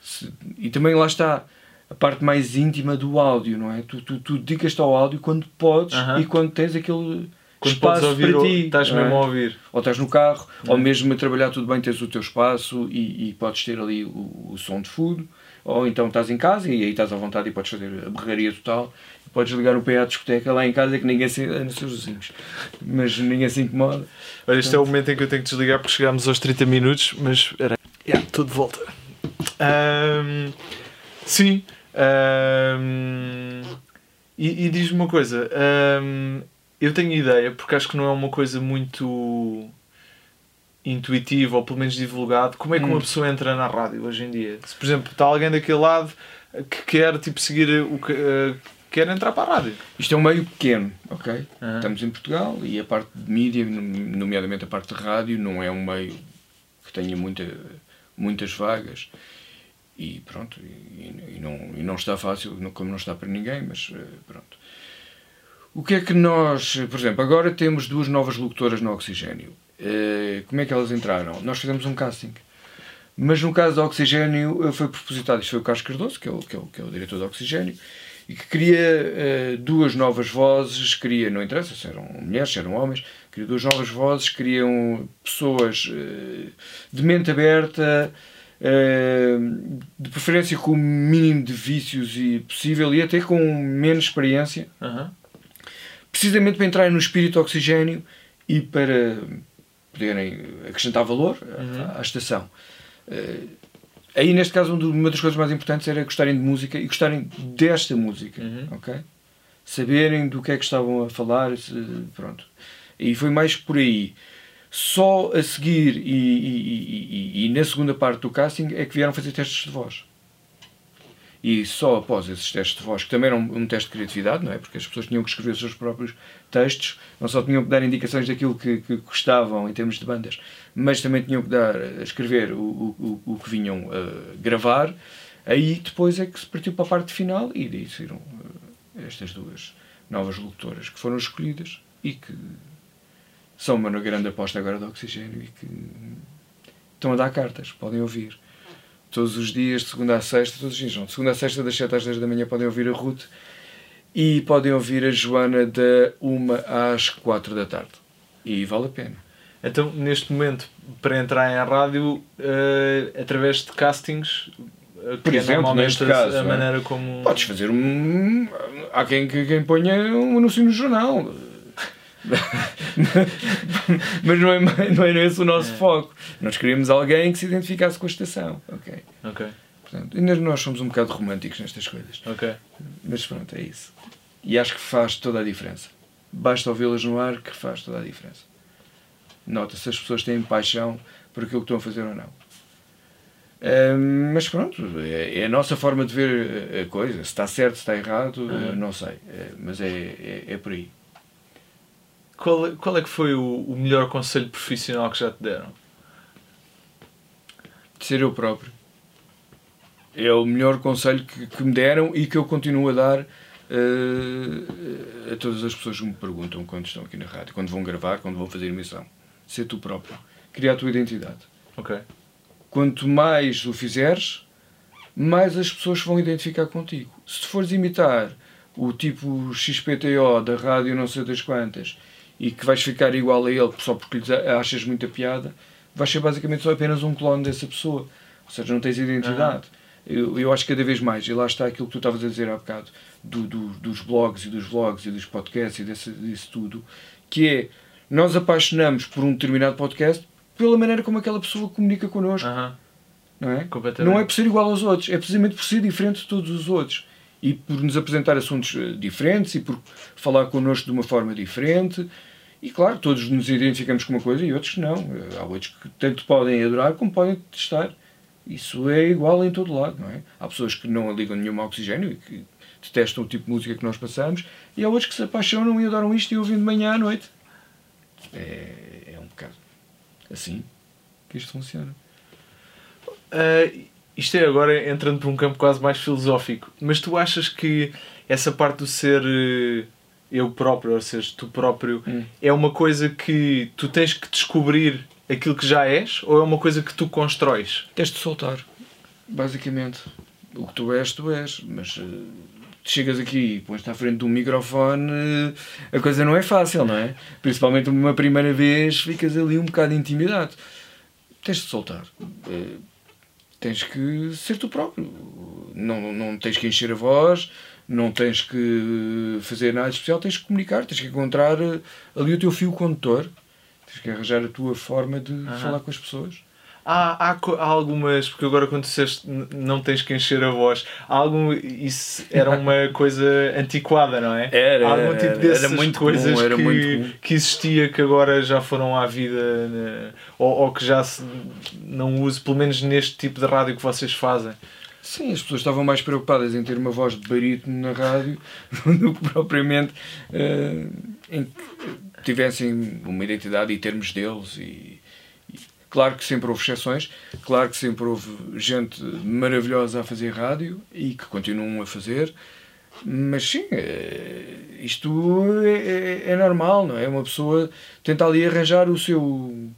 Se- e também lá está a parte mais íntima do áudio, não é? Tu, tu, tu dedicas-te ao áudio quando podes Aham. e quando tens aquele Quando espaço ouvir, para ou- ti. estás é? mesmo a ouvir. Ou estás no carro, ou Não é? mesmo a trabalhar tudo bem, tens o teu espaço e, e podes ter ali o, o som de fundo. Ou então estás em casa e aí estás à vontade e podes fazer a berraria total. Podes ligar o PA à discoteca lá em casa que ninguém se. nos seus vizinhos. Mas ninguém se incomoda. Olha, este é o momento em que eu tenho que desligar porque chegámos aos 30 minutos, mas era. Yeah, estou de volta. Ahm, sim. ahm, e e diz-me uma coisa. ahm, eu tenho ideia, porque acho que não é uma coisa muito intuitiva ou pelo menos divulgado. Como é que uma Hum. pessoa entra na rádio hoje em dia? Se, por exemplo, está alguém daquele lado que quer tipo, seguir o que. eh, quer entrar para a rádio. Isto é um meio pequeno, ok? Aham. Estamos em Portugal e a parte de mídia, nomeadamente a parte de rádio, não é um meio que tenha muita, muitas vagas. E pronto, e, e não, e não está fácil, como não está para ninguém, mas eh, pronto. O que é que nós, por exemplo, agora temos duas novas locutoras no Oxigênio. Eh, Como é que elas entraram? Nós fizemos um casting. Mas no caso do Oxigênio eh, foi propositado, isto foi o Carlos Cardoso, que é o, que é o, que é o diretor do Oxigênio, e que queria eh, duas novas vozes, queria, não interessa se eram mulheres, se eram homens, queria duas novas vozes, queriam pessoas eh, de mente aberta, eh, de preferência com o mínimo de vícios e possível e até com menos experiência, precisamente para entrarem no espírito oxigênio e para poderem acrescentar valor à- Uhum. à, estação. Eh, aí, neste caso, um uma das coisas mais importantes era gostarem de música e gostarem desta música, Uhum. ok? Saberem do que é que estavam a falar, pronto. E foi mais por aí. Só a seguir e, e- e- e- e na segunda parte do casting é que vieram fazer testes de voz. E só após esses testes de voz, que também era um, um teste de criatividade, não é? Porque as pessoas tinham que escrever os seus próprios textos, não só tinham que dar indicações daquilo que, que gostavam em termos de bandas, mas também tinham que dar, a escrever o, o, o, que vinham a gravar. Aí depois é que se partiu para a parte final e daí saíram eh, estas duas novas locutoras que foram escolhidas e que são uma grande aposta agora do oxigênio e que estão a dar cartas, podem ouvir todos os dias, de segunda a sexta, todos os dias, não, de segunda a sexta, das 7 às 10 da manhã, podem ouvir a Ruth e podem ouvir a Joana da 1 às 4 da tarde. E vale a pena. Então, neste momento, para entrar em rádio, eh, através de castings, eh, Por é exemplo, normalmente neste caso, a é? maneira como. Podes fazer um. Há quem, quem, quem ponha um anúncio no jornal. Mas não é, não é esse o nosso É. foco. Nós queríamos alguém que se identificasse com a estação. Ok. Ok, Portanto, ainda nós somos um bocado românticos nestas coisas. ok. Mas pronto, é isso. E acho que faz toda a diferença. Basta ouvi-las no ar que faz toda a diferença. Nota se as pessoas têm paixão por aquilo que estão a fazer ou não. Mas pronto, é, é a nossa forma de ver a coisa. Se está certo, se está errado, Uhum. não sei. Eh, mas é, é, é por aí. Qual, é- qual é que foi o, o melhor conselho profissional que já te deram? De ser eu próprio. É o melhor conselho que, que me deram e que eu continuo a dar eh, a todas as pessoas que me perguntam quando estão aqui na rádio, quando vão gravar, quando vão fazer emissão. Ser tu próprio. Criar a tua identidade. Ok. Quanto mais o fizeres, mais as pessoas vão identificar contigo. Se tu fores imitar o tipo XPTO da rádio não sei das quantas e que vais ficar igual a ele só porque lhes achas muita piada, vais ser basicamente só apenas um clone dessa pessoa. Ou seja, não tens identidade. Eu, eu acho que cada vez mais, e lá está aquilo que tu estavas a dizer há bocado, do, do- dos blogs e dos vlogs e dos podcasts e desse, disso tudo, que é, nós apaixonamos por um determinado podcast pela maneira como aquela pessoa comunica connosco Aham, não é? Não é por ser igual aos outros, é precisamente por ser diferente de todos os outros. E por nos apresentar assuntos eh, diferentes e por falar connosco de uma forma diferente. E claro, todos nos identificamos com uma coisa e outros não. Há outros que tanto podem adorar como podem detestar. Isso é igual em todo lado, não é? Há pessoas que não ligam nenhum oxigênio e que detestam o tipo de música que nós passamos e há outros que se apaixonam e adoram isto e ouvem de manhã à noite. É, é um bocado assim que isto funciona. Ah, isto é agora entrando por um campo quase mais filosófico, mas tu achas que essa parte do ser eh, eu próprio, ou seja, tu próprio, Hum. é uma coisa que tu tens que descobrir aquilo que já és ou é uma coisa que tu constróis? Tens de soltar, basicamente. O que tu és, tu és. Mas eh, chegas aqui e pões-te à frente de um microfone, eh, a coisa não é fácil, não é? Principalmente uma primeira vez, ficas ali um bocado intimidado. Tens de soltar. Eh, Tens que ser tu próprio. Não, não tens que encher a voz, não tens que fazer nada especial, tens que comunicar, tens que encontrar eh, ali o teu fio condutor, tens que arranjar a tua forma de falar com as pessoas. Há, há, há, algumas, porque agora quando disseste não tens que encher a voz, há algum, isso era uma coisa antiquada, não é? Era, há algum tipo dessas era muito coisas comum, era que, muito que existia que agora já foram à vida né? ou, ou, que já se não uso, pelo menos neste tipo de rádio que vocês fazem. Sim, as pessoas estavam mais preocupadas em ter uma voz de barítono na rádio do que propriamente uh, em que tivessem uma identidade e termos deles e Claro que sempre houve exceções, claro que sempre houve gente maravilhosa a fazer rádio e que continuam a fazer, mas sim, é, isto é, é, é, normal, não é? Uma pessoa tenta ali arranjar o seu,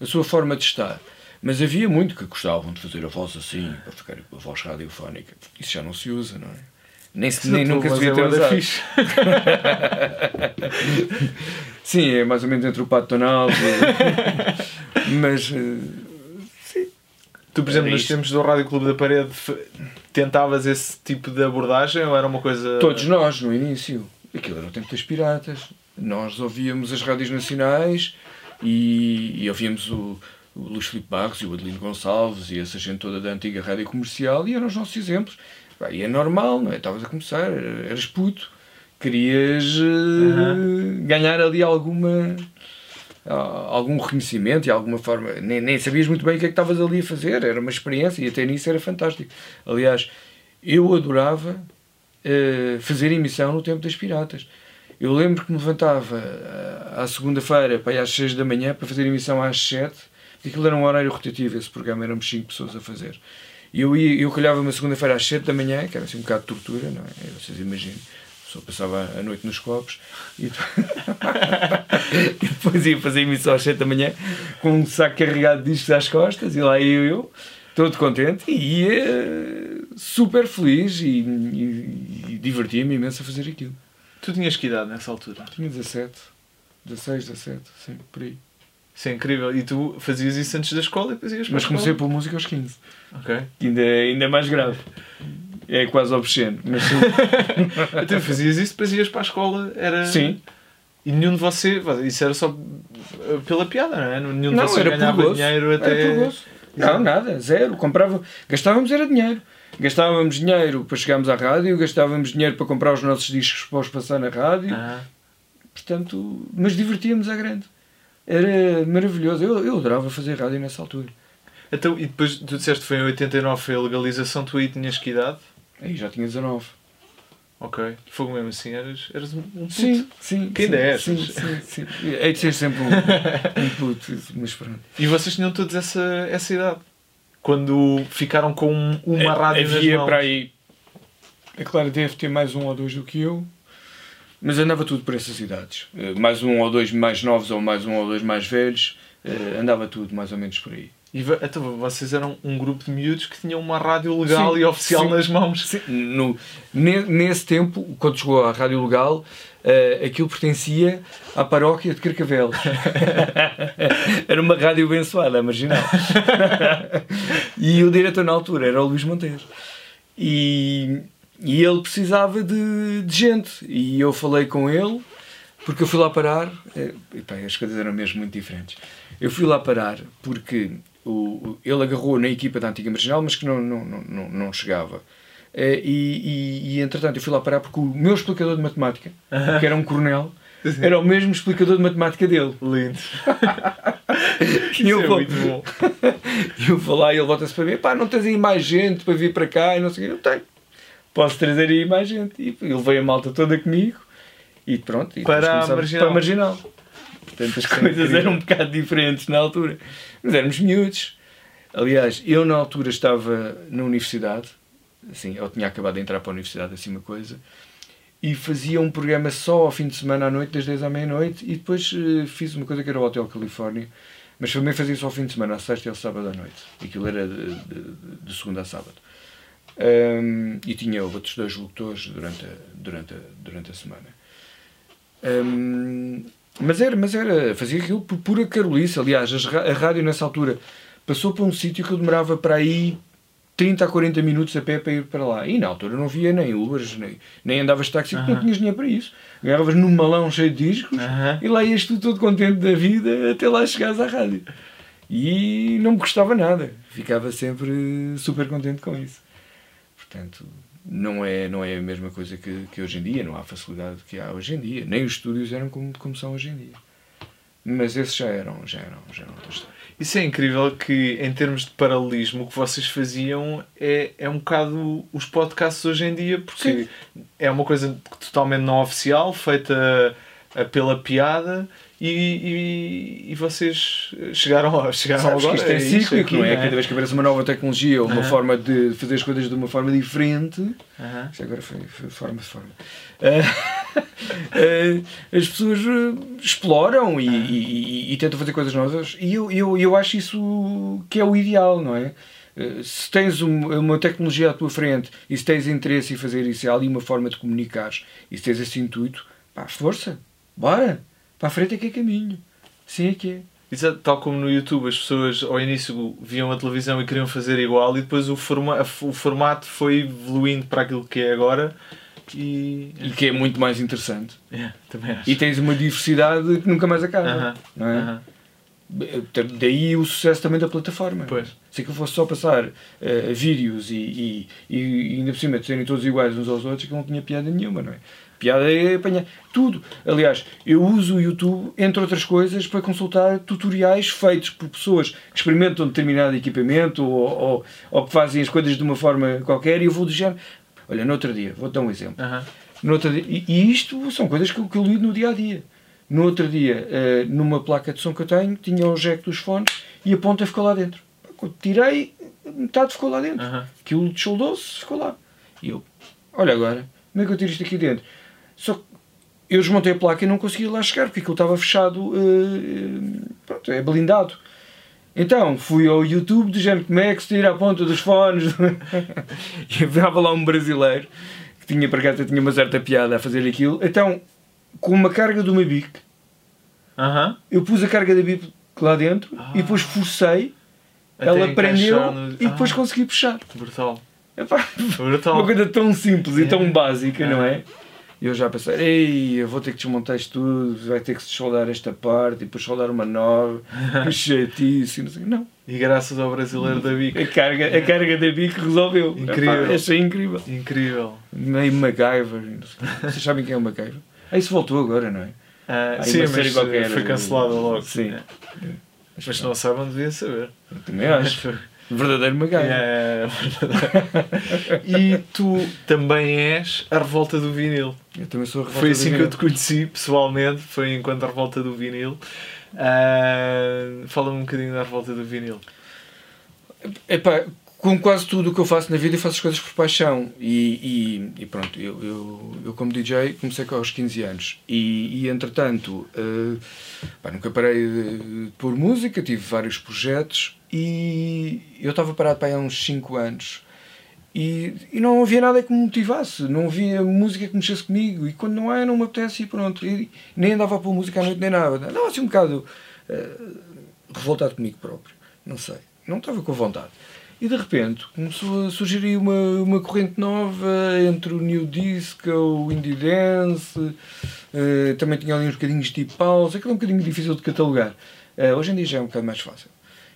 a sua forma de estar. Mas havia muito que gostavam de fazer a voz assim, para ficar com a voz radiofónica. Isso já não se usa, não é? Nem, se, nem nunca se devia ter. Fixe. Sim, é mais ou menos entre o pato tonal. mas. Eh, sim. Tu, por exemplo, nos tempos do Rádio Clube da Parede, tentavas esse tipo de abordagem ou era uma coisa. Todos nós, no início. Aquilo era o tempo das piratas. Nós ouvíamos as rádios nacionais e, e ouvíamos o, o Luís Filipe Barros e o Adelino Gonçalves e essa gente toda da antiga rádio comercial e eram os nossos exemplos. E é normal, não é? Estavas a começar, eras puto, querias uh, ganhar ali alguma algum reconhecimento e alguma forma. Nem, nem sabias muito bem o que é que estavas ali a fazer, era uma experiência e até nisso era fantástico. Aliás, eu adorava uh, fazer emissão no tempo das piratas. Eu lembro que me levantava uh, à segunda-feira para ir às 6 da manhã para fazer emissão às 7, e aquilo era um horário rotativo, esse programa éramos 5 pessoas a fazer. E eu, ia, eu calhava uma segunda-feira às 7 da manhã, que era assim um bocado de tortura, não é? Vocês imaginem só passava a noite nos copos e, depois ia fazer emissão às 7 da manhã com um saco carregado de discos às costas e lá ia eu, todo contente e ia super feliz e, e, e divertia-me imenso a fazer aquilo. Tu tinhas que idade nessa altura? Tinha 17, 16, 17, sim, por aí. Isso é incrível. E tu fazias isso antes da escola e depois ias Mas comecei pela música aos 15. Ok. Ainda, ainda mais grave. É quase obsceno. Mas sim. então fazias isso, depois ias para a escola. Era... Sim. E nenhum de vocês. Isso era só eh, pela piada, não é? Nenhum de não, vocês era ganhava dinheiro até. Era por Não, nada, zero. Comprava. Gastávamos era dinheiro. Gastávamos dinheiro para chegarmos à rádio, gastávamos dinheiro para comprar os nossos discos para os passar na rádio. Ah. Portanto, mas divertíamos a grande. Era maravilhoso. Eu, eu adorava fazer rádio nessa altura. Então, e depois tu disseste que foi em 89 foi a legalização, tu aí tinhas que idade? Aí já tinha 19. Ok. Fogo mesmo assim, eras, eras um puto. Sim, sim. Que ainda és. Sim, sim, sim. Hei de ser sempre um, um puto, mas pronto. E vocês tinham todos essa, essa idade? Quando ficaram com uma é, rádio Havia nas mãos? para aí... É claro, deve ter mais um ou dois do que eu. Mas andava tudo por essas idades. Eh, mais um ou dois mais novos ou mais um ou dois mais velhos. Eh, andava tudo mais ou menos por aí. E então, vocês eram um grupo de miúdos que tinham uma rádio legal sim, e oficial sim, nas mãos. Sim. No, nesse tempo, quando chegou à rádio legal, uh, aquilo pertencia à paróquia de Carcavelos. era uma rádio abençoada, marginal. e o diretor na altura era o Luís Monteiro. E, e ele precisava de, de gente. E eu falei com ele, porque eu fui lá parar. Eh, e, pá, as coisas eram mesmo muito diferentes. Eu fui lá parar porque o, ele agarrou na equipa da antiga marginal, mas que não, não, não, não chegava. Eh, e, e, e, entretanto eu fui lá parar porque o meu explicador de matemática, que era um coronel, era o mesmo explicador de matemática dele. Lindo. e eu é vou, muito bom. Eu vou lá e ele volta-se para mim: pá, não tens aí mais gente para vir para cá? E não sei o que. Eu tenho. Posso trazer aí mais gente. E ele veio a malta toda comigo e pronto. E para, a marginal. para a marginal. Portanto, as coisas eram um bocado diferentes na altura. Mas éramos miúdos. Aliás, eu na altura estava na universidade, assim, eu tinha acabado de entrar para a universidade, assim uma coisa, e fazia um programa só ao fim de semana à noite, das 10 à meia-noite, e depois uh, fiz uma coisa que era o Hotel Califórnia, mas também fazia só ao fim de semana, à sexta e ao sábado à noite. Aquilo era de, de, de segunda a sábado. Um, e tinha outros dois locutores durante a, durante a, durante a semana. Um, mas era, mas era, fazia aquilo por pura carolice. Aliás, a rádio nessa altura passou para um sítio que eu demorava para aí 30 a 40 minutos a pé para ir para lá. E na altura não via nem Ubers, nem, nem andavas de táxi, porque não tinhas dinheiro para isso. Agarravas num malão cheio de discos e lá ias tu todo contente da vida até lá chegares à rádio. E não me custava nada. Ficava sempre super contente com isso. Portanto, não é, não é a mesma coisa que, que hoje em dia, não há facilidade que há hoje em dia. Nem os estúdios eram como, como são hoje em dia. Mas esses já eram, já eram, já eram outra história. Isso é incrível que, em termos de paralelismo, o que vocês faziam é, é um bocado os podcasts hoje em dia, porque Sim. é uma coisa totalmente não oficial, feita pela piada, e, e, e, vocês chegaram, chegaram Sabes agora. Que isto é, é cíclico, não é? é? Cada vez que aparece uma nova tecnologia ou uma uh -huh. forma de fazer as coisas de uma forma diferente, uh -huh. isto agora foi, foi forma de forma. Uh, as pessoas eh, exploram e, -huh. e, e, tentam fazer coisas novas, e eu, eu, eu acho isso que é o ideal, não é? Se tens uma tecnologia à tua frente e se tens interesse em fazer isso, há ali uma forma de comunicares e se tens esse intuito, pá, força, bora! Para a frente é que é caminho. Sim é que é. Exato, tal como no YouTube as pessoas ao início viam a televisão e queriam fazer igual e depois o, forma, o formato foi evoluindo para aquilo que é agora e, e que é muito mais interessante. Yeah, também acho. E tens uma diversidade que nunca mais acaba. Uh -huh. não é? Uh -huh. Daí o sucesso também da plataforma. Pois. Se que fosse só passar uh, vídeos e, e, e, ainda por cima de serem todos iguais uns aos outros, que não tinha piada nenhuma, não é? Piada é apanhar tudo. Aliás, eu uso o YouTube, entre outras coisas, para consultar tutoriais feitos por pessoas que experimentam determinado equipamento ou, ou, ou que fazem as coisas de uma forma qualquer e eu vou do género. Olha, no outro dia, vou dar um exemplo. Uhum. No outro dia, e, e, isto são coisas que, que eu lido no dia a dia. No outro dia, uh, numa placa de som que eu tenho, tinha o jack dos fones e a ponta ficou lá dentro. Quando tirei, metade ficou lá dentro. Uhum. Aquilo dessoldou-se, ficou lá. E eu, olha agora, como é que eu tiro isto aqui dentro? Só que eu desmontei a placa e não conseguia lá chegar porque aquilo estava fechado, uh, pronto, é blindado. Então fui ao YouTube dizendo como é que se tira a ponta dos fones e havia lá um brasileiro que tinha para cá, tinha uma certa piada a fazer aquilo. Então, com uma carga de uma bic, uh -huh. eu pus a carga da bic lá dentro ah. e depois forcei, Até ela prendeu no... e depois ah. consegui puxar. Brutal. Epá, Brutal. Uma coisa tão simples é. e tão básica, é. não é? E eu já pensei, ei, eu vou ter que desmontar isto tudo, vai ter que se soldar esta parte e depois soldar uma nova, que chatice, não sei Não. E graças ao brasileiro da BIC. A carga, a carga da BIC resolveu. Incrível. Epá, achei incrível. Incrível. Meio MacGyver. Vocês sabem quem é o MacGyver? Ah, isso voltou agora, não é? Ah, sim, mas qualquer, foi cancelado logo. Sim. É. Mas não sabem, deviam saber. Eu também acho. Verdadeiro MacGyver. É, e tu também és a revolta do vinil. Eu também sou a revolta Foi assim que eu te conheci pessoalmente, foi enquanto a revolta do vinil. Uh, Fala-me um bocadinho da revolta do vinil. Epá, com quase tudo o que eu faço na vida, eu faço as coisas por paixão. E, e, e pronto, eu, eu, eu, como DJ comecei aos 15 anos. E, e entretanto, uh, pá, nunca parei de, de pôr música, tive vários projetos e eu estava parado para aí há uns 5 anos. E, e não havia nada que me motivasse, não havia música que mexesse comigo. E quando não é, não me apetece e pronto. E nem andava a pôr música à noite nem nada. Andava assim um bocado uh, revoltado comigo próprio. Não sei, não estava com vontade. E de repente começou a surgir uma, uma corrente nova entre o New Disco, o Indie Dance, uh, também tinha ali uns bocadinhos de house, aquilo é um bocadinho difícil de catalogar. Uh, hoje em dia já é um bocado mais fácil.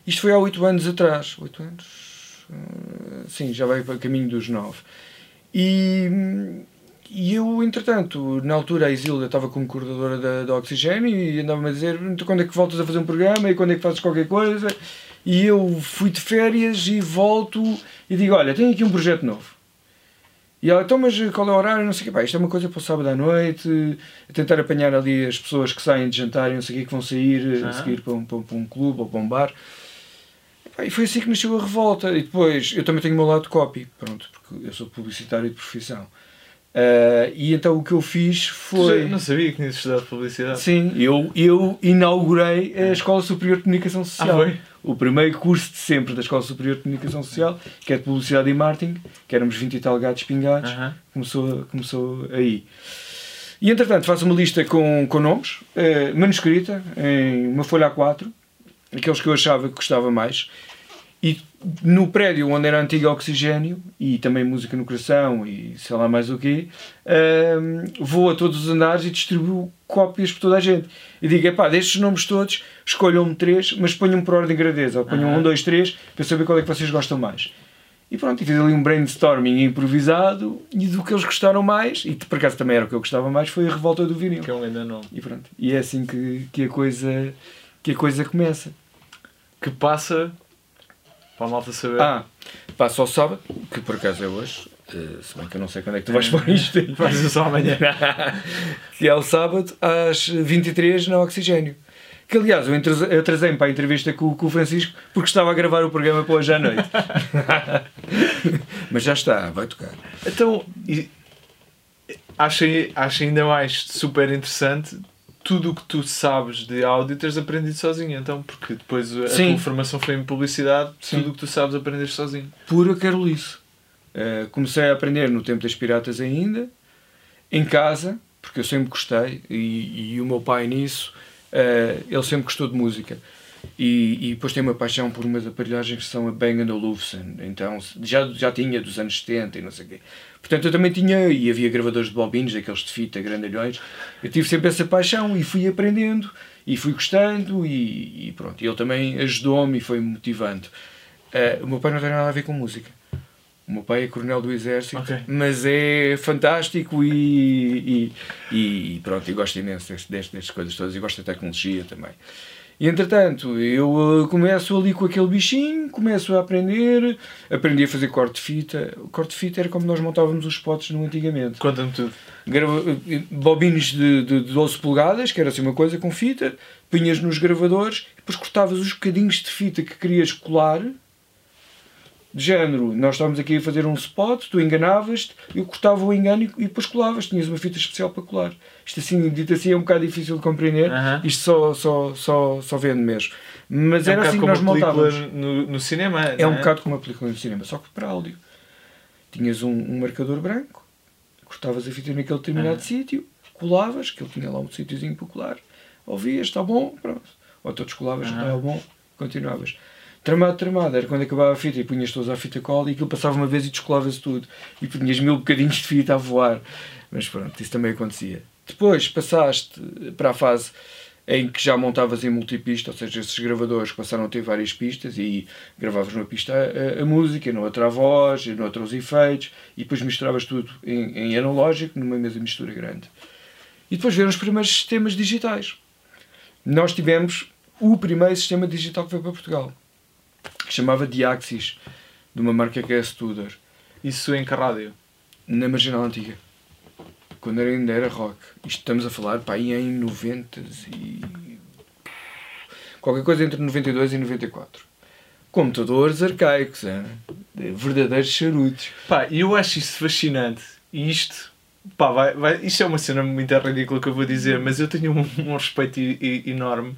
Isto foi há 8 anos atrás. 8 anos? Uh, sim, já vai para o caminho dos 9. E, e eu, entretanto, na altura a Isilda estava como coordenadora da, da Oxigênio e andava-me a dizer então, quando é que voltas a fazer um programa e quando é que fazes qualquer coisa e eu fui de férias e volto e digo, olha, tenho aqui um projeto novo. E ela, então, mas qual é o horário? Não sei o que. Pá, isto é uma coisa para o sábado à noite, a tentar apanhar ali as pessoas que saem de jantar e não sei o que, que vão sair a seguir para um, para, um clube ou para um bar. E foi assim que nasceu a revolta. E depois, eu também tenho o meu lado de copy, pronto, porque eu sou publicitário de profissão. Uh, e então o que eu fiz foi. Já não sabia que tinha estudado publicidade. Sim, eu, eu inaugurei a Escola Superior de Comunicação Social. Ah, foi? o primeiro curso de sempre da Escola Superior de Comunicação Social, que é de Publicidade e Marketing, que éramos 20 e tal gatos pingados, começou, começou aí. E entretanto faço uma lista com, com nomes, eh, manuscrita, em uma folha A4, aqueles que eu achava que gostava mais, E no prédio onde era antigo oxigênio e também música no coração e sei lá mais o quê, hum, vou a todos os andares e distribuo cópias por toda a gente. E digo, epá, destes nomes todos, escolham-me três, mas ponham-me por ordem de grandeza, ou ponham um, dois, três, para saber qual é que vocês gostam mais. E pronto, e fiz ali um brainstorming improvisado e do que eles gostaram mais, e por acaso também era o que eu gostava mais, foi a revolta do vinil. Que eu ainda não. E pronto, e é assim que, que, a, coisa, que a coisa começa. Que passa, para a malta saber. Ah, passa ao sábado, que por acaso é hoje, uh, se bem que eu não sei quando é que tu vais pôr isto. Vais só amanhã. que é o sábado às 23 na Oxigênio. Que aliás, eu atrasei-me para a entrevista com, com, o Francisco porque estava a gravar o programa para hoje à noite. Mas já está, vai tocar. Então, acho, acho ainda mais super interessante tudo o que tu sabes de áudio teres aprendido sozinho, então, porque depois a Sim. tua formação foi em publicidade, Sim. tudo o que tu sabes aprendes sozinho. Pura isso Uh, comecei a aprender no tempo das piratas ainda, em casa, porque eu sempre gostei, e, e o meu pai nisso Uh, ele sempre gostou de música. E, e, depois tem uma paixão por umas aparelhagens que são a Bang Olufsen. Então já, já tinha dos anos 70 e não sei o quê. Portanto, eu também tinha, e havia gravadores de bobinos, aqueles de fita grandalhões. Eu tive sempre essa paixão e fui aprendendo e fui gostando e, e pronto. Ele também ajudou-me e foi motivando. Uh, o meu pai não tem nada a ver com música. O meu pai é coronel do exército, okay. mas é fantástico e, e, e pronto, eu gosto imenso destas, destas coisas todas e gosto da tecnologia também. E entretanto, eu uh, começo ali com aquele bichinho, começo a aprender, aprendi a fazer corte de fita. O corte de fita era como nós montávamos os spots no antigamente. Conta-me tudo. Uh, bobinos de, de, de 12 polegadas, que era assim uma coisa com fita, punhas nos gravadores, depois cortavas os bocadinhos de fita que querias colar de género, nós estávamos aqui a fazer um spot, tu enganavas-te, eu cortava o engano e, depois colavas, tinhas uma fita especial para colar. Isto assim, dito assim, é um bocado difícil de compreender, isto só, só, só, só vendo mesmo. Mas é era um assim que nós montávamos. No, no cinema, é, é um bocado como uma película no cinema, só que para áudio. Tinhas um, um marcador branco, cortavas a fita naquele determinado sítio, colavas, que ele tinha lá um sítiozinho para colar, ouvias, está bom, pronto. Ou tu descolavas, uh -huh. estava bom, continuavas. Tramado, tramado, era quando acabava a fita e punhas todos à fita cola e aquilo passava uma vez e descolava-se tudo. E punhas mil bocadinhos de fita a voar. Mas pronto, isso também acontecia. Depois passaste para a fase em que já montavas em multipista, ou seja, esses gravadores passaram a ter várias pistas e gravavas numa pista a, a, a música, noutra a voz, noutra os efeitos e depois misturavas tudo em, em analógico numa mesa de mistura grande. E depois vieram os primeiros sistemas digitais. Nós tivemos o primeiro sistema digital que veio para Portugal que chamava Diaxis, de uma marca que é a Studer. Isso em que? Na Marginal Antiga. Quando ainda era rock. Isto estamos a falar pá, em 90 e. qualquer coisa entre 92 e 94. Computadores arcaicos, é? verdadeiros charutos. Pá, eu acho isso fascinante. E isto, pá, vai, vai, isto é uma cena muito ridícula que eu vou dizer, mas eu tenho um, um respeito enorme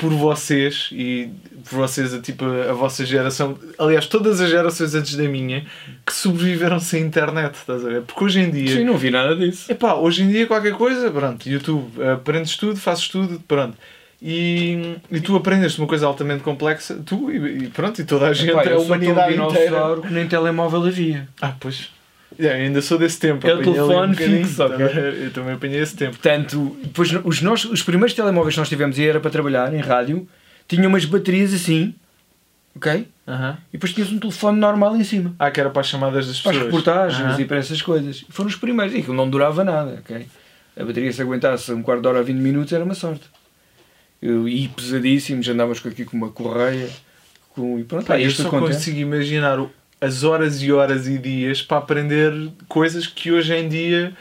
por vocês e por vocês, a, tipo, a, a, vossa geração, aliás, todas as gerações antes da minha, que sobreviveram sem internet, estás a ver? Porque hoje em dia. Sim, não vi nada disso. Epá, hoje em dia qualquer coisa, pronto, YouTube, aprendes tudo, fazes tudo, pronto. E, e tu aprendes uma coisa altamente complexa, tu e, e pronto, e toda a gente, Epá, a humanidade inteira. que nem telemóvel havia. Ah, pois. Yeah, ainda sou desse tempo. É o telefone um fixo, okay. Eu também apanhei esse tempo. Portanto, depois, os, nossos, os primeiros telemóveis que nós tivemos e era para trabalhar em rádio, tinham umas baterias assim, ok? Uh -huh. E depois tinhas um telefone normal em cima. Ah, que era para as chamadas das pessoas. Para as reportagens uh -huh. e para essas coisas. Foram os primeiros. E aquilo não durava nada, ok? A bateria se aguentasse um quarto de hora a 20 minutos era uma sorte. Eu, e pesadíssimos, andávamos aqui com uma correia. Com, e pronto, Pá, eu só consigo imaginar o as horas e horas e dias para aprender coisas que hoje em dia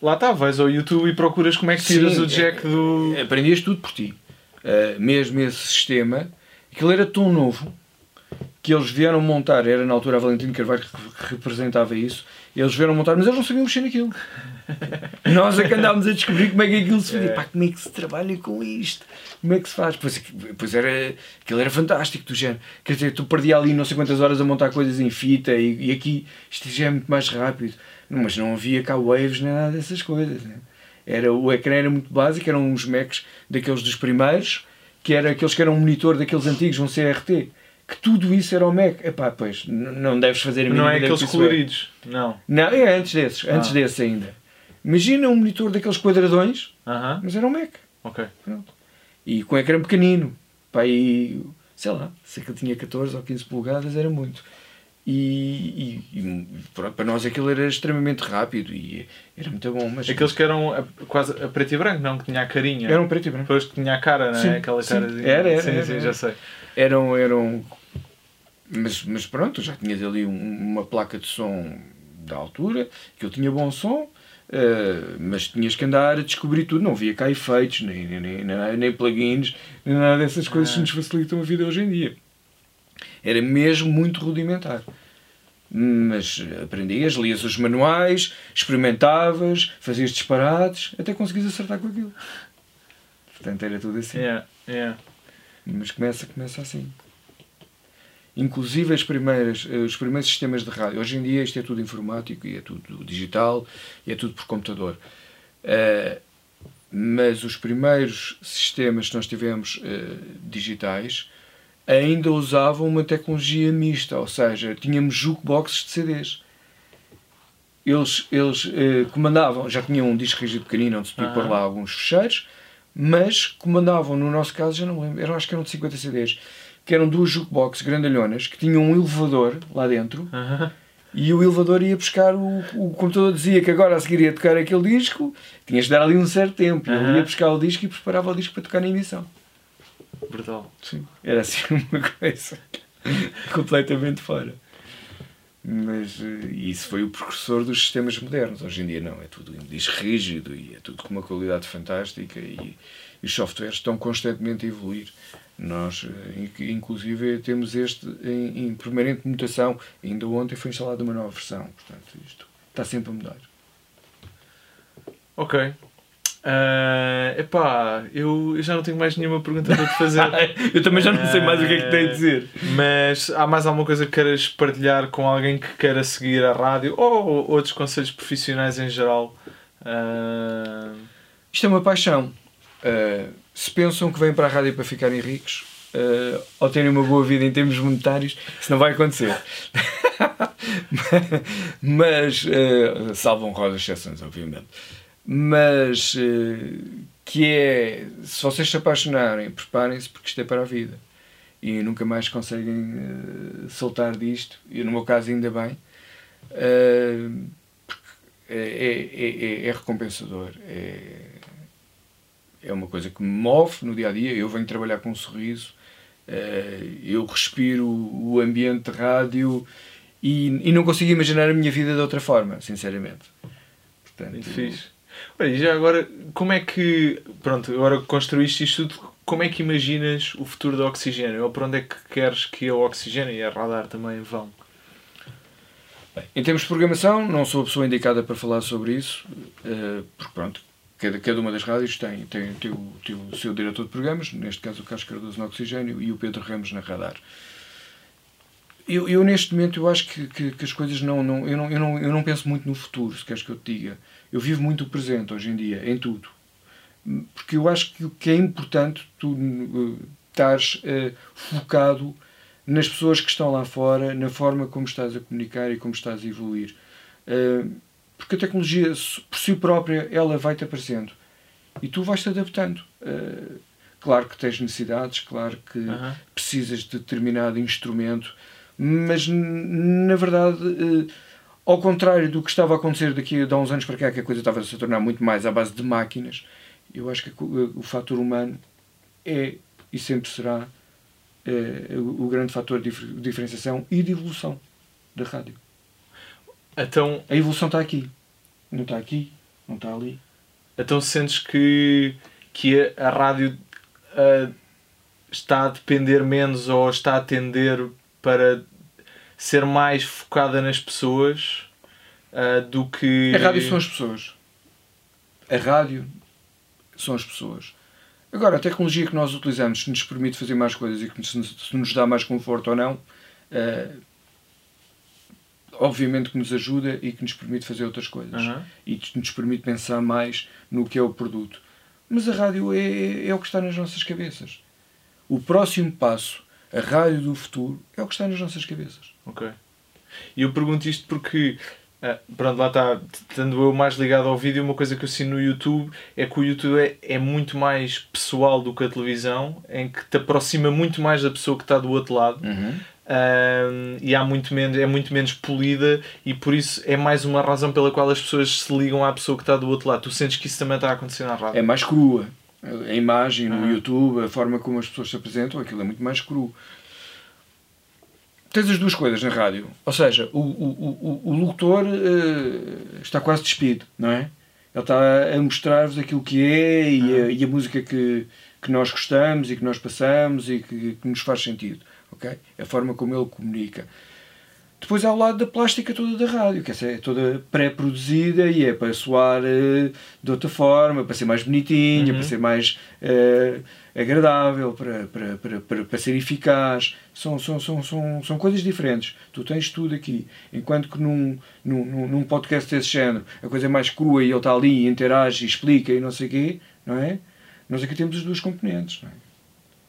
lá está, vais ao YouTube e procuras como é que tiras Sim, o jack do. É, aprendias tudo por ti. Uh, mesmo esse sistema, aquilo era tão novo que eles vieram montar, era na altura a Valentino Carvalho que representava isso, eles vieram montar, mas eles não sabiam mexer naquilo. Nós é que andámos a descobrir como é que aquilo se fazia. É. Pá, como é que se trabalha com isto? Como é que se faz? Pois, pois era, aquilo era fantástico do género. Quer dizer, tu perdia ali não sei quantas horas a montar coisas em fita e, e aqui isto já é muito mais rápido. Mas não havia cá waves nem nada dessas coisas. Né? Era, o ecrã era muito básico, eram uns Macs daqueles dos primeiros, que era aqueles que eram um monitor daqueles antigos, um CRT que tudo isso era o Mac. Epá, pois, não deves fazer a Não é aqueles é. coloridos. Não. Não, é antes desses, antes Ah. desses ainda. Imagina um monitor daqueles quadradões, Aham. mas era um Mac. Ok. E com ecrã pequenino. Pá, e, sei lá, se aquilo tinha 14 ou 15 polegadas era muito. E, e- e pronto, para nós aquilo era extremamente rápido e era muito bom. Mas Aqueles que eram a- quase a preto e branco, não? Que tinha a carinha. eram preto e branco. Depois que tinha a cara, não é? Sim, Aquela sim. cara Era, era, Sim, era, sim, era. já sei. Eram. eram mas, mas pronto, já tinhas ali um- uma placa de som da altura, que eu tinha bom som. Eh, mas tinhas que andar a descobrir tudo, não havia cá efeitos, nem, nem, nem, nem- plugins, nem nada dessas coisas que nos facilitam a vida hoje em dia. Era mesmo muito rudimentar. Mas aprendias, lias os manuais, experimentavas, fazias disparates, até conseguias acertar com aquilo. Portanto, era tudo assim. Yeah, yeah. Mas começa, começa assim. Inclusive as primeiras, eh, os primeiros sistemas de rádio. Hoje em dia isto é tudo informático e é tudo digital e é tudo por computador. Eh, mas os primeiros sistemas que nós tivemos eh, digitais ainda usavam uma tecnologia mista, ou seja, tínhamos jukeboxes de CDs. Eles, eles comandavam, já tinham um disco rígido pequenino onde se podia pôr Aham. lá alguns fecheiros, mas comandavam, no nosso caso, já não lembro, eram, acho que eram de 50 CDs, que eram duas jukeboxes grandalhonas que tinham um elevador lá dentro e o elevador ia buscar o, o computador dizia que agora a seguir ia tocar aquele disco, tinhas de dar ali um certo tempo, e ele ia buscar o disco e preparava o disco para tocar na emissão. Brutal. Sim. Era assim uma coisa completamente fora. Mas eh, isso foi o precursor dos sistemas modernos. Hoje em dia não, é tudo em disco rígido e é tudo com uma qualidade fantástica e, e os softwares estão constantemente a evoluir. Nós, eh, inc- inclusive, temos este em, em permanente mutação. Ainda ontem foi instalada uma nova versão. Portanto, isto está sempre a mudar. Ok. Ah, epá, eu, eu já não tenho mais nenhuma pergunta para te fazer. Eu também já não sei mais o que é que tenho a dizer. Mas há mais alguma coisa que queiras partilhar com alguém que queira seguir a rádio ou outros conselhos profissionais em geral? Ah, Isto é uma paixão. Uh, se pensam que vêm para a rádio para ficarem ricos uh, ou terem uma boa vida em termos monetários, isso não vai acontecer. Mas, uh, salvam rosas exceções, obviamente. Mas, uh, que é, se vocês se apaixonarem, preparem-se porque isto é para a vida. E nunca mais conseguem uh, soltar disto. E no meu caso, ainda bem. Uh, é, é, é, é recompensador. É, é uma coisa que me move no dia a dia. Eu venho trabalhar com um sorriso, eh, eu respiro o ambiente de rádio e, e não consigo imaginar a minha vida de outra forma, sinceramente. Portanto, muito fixe. Olha, e já agora, como é que. Pronto, agora que construíste isto tudo, como é que imaginas o futuro do oxigênio? Ou para onde é que queres que o oxigênio e a radar também vão? Bem, em termos de programação, não sou a pessoa indicada para falar sobre isso, eh, porque pronto, cada, cada uma das rádios tem, tem, tem, o, tem o seu diretor de programas, neste caso o Carlos Cardoso no Oxigênio e o Pedro Ramos na Radar. Eu, eu neste momento eu acho que, que, que as coisas não, não, eu não, eu não eu não penso muito no futuro, se queres que eu te diga. Eu vivo muito o presente hoje em dia, em tudo. Porque eu acho que o que é importante tu eh, estares eh, focado nas pessoas que estão lá fora, na forma como estás a comunicar e como estás a evoluir. Eh, porque a tecnologia, por si própria, ela vai-te aparecendo. E tu vais-te adaptando. Eh, claro que tens necessidades, claro que Aham. precisas de determinado instrumento, mas na verdade, eh, ao contrário do que estava a acontecer daqui a uns anos para cá, que a coisa estava a se tornar muito mais à base de máquinas, eu acho que eh, o fator humano é e sempre será o grande fator de dif- diferenciação e de evolução da rádio. Então, A evolução está aqui. Não está aqui, não está ali. então sentes que, que a, a rádio ah, está a depender menos ou está a tender para ser mais focada nas pessoas ah, do que. A rádio são as pessoas. A rádio são as pessoas. Agora, a tecnologia que nós utilizamos, se nos permite fazer mais coisas e que se nos- dá mais conforto ou não, eh, obviamente que nos ajuda e que nos permite fazer outras coisas. Aham. E que nos permite pensar mais no que é o produto. Mas a rádio é, é o que está nas nossas cabeças. O próximo passo A rádio do futuro é o que está nas nossas cabeças. Ok. E eu pergunto isto porque, ah, pronto, lá está, estando eu mais ligado ao vídeo, uma coisa que eu sinto no YouTube é que o YouTube é, é muito mais pessoal do que a televisão, em que te aproxima muito mais da pessoa que está do outro lado. Um, e há muito menos, é muito menos polida e por isso é mais uma razão pela qual as pessoas se ligam à pessoa que está do outro lado. Tu sentes que isso também está a acontecer na rádio? É mais crua. A imagem no Uhum. YouTube, a forma como as pessoas se apresentam, aquilo é muito mais cru. Tens as duas coisas na rádio. Ou seja, o, o, o, o locutor eh, está quase despido, não é? Ele está a mostrar-vos aquilo que é e, a, e a música que, que nós gostamos e que nós passamos e que, que nos faz sentido. Ok? A forma como ele comunica. Depois há o lado da plástica toda da rádio, que é toda pré-produzida e é para soar eh, de outra forma, para ser mais bonitinha, Uhum. para ser mais eh, agradável, para, para, para, para, para ser eficaz. São, são, são, são, são coisas diferentes. Tu tens tudo aqui. Enquanto que num, num, num- podcast desse género a coisa é mais crua e ele está ali e interage e explica e não sei o quê, não é? Nós aqui temos as duas componentes, não é?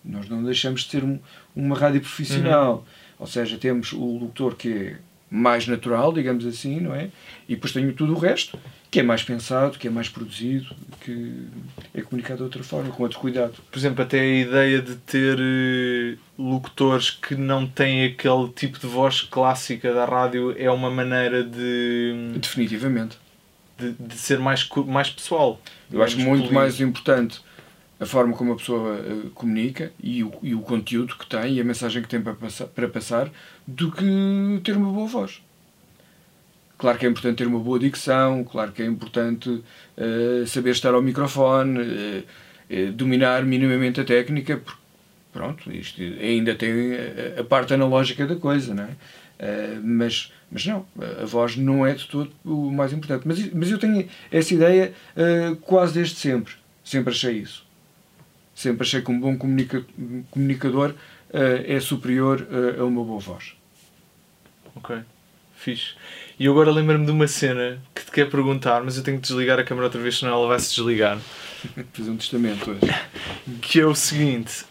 Nós não deixamos de ser um- uma rádio profissional. Ou seja, temos o locutor que é mais natural, digamos assim, não é? E depois tenho tudo o resto, que é mais pensado, que é mais produzido, que é comunicado de outra forma, com outro cuidado. Por exemplo, até a ideia de ter eh, locutores que não têm aquele tipo de voz clássica da rádio é uma maneira de, Definitivamente. de, de ser mais, mais pessoal. Eu acho muito mais importante a forma como a pessoa eh, comunica e o, e o conteúdo que tem e a mensagem que tem para passar, para passar do que ter uma boa voz. Claro que é importante ter uma boa dicção, claro que é importante eh, saber estar ao microfone, eh, dominar minimamente a técnica, porque, pronto, isto ainda tem a, a parte analógica da coisa, não é? Mas, mas não, a, voz não é de todo o mais importante. Mas, mas eu tenho essa ideia quase desde sempre. Sempre achei isso. Sempre achei que um bom comunica- comunicador eh, é superior eh, a uma boa voz. Ok, fixe. E agora lembro-me de uma cena que te quero perguntar, mas eu tenho que desligar a câmera outra vez, senão ela vai se desligar. Fazer um testamento hoje. Que é o seguinte: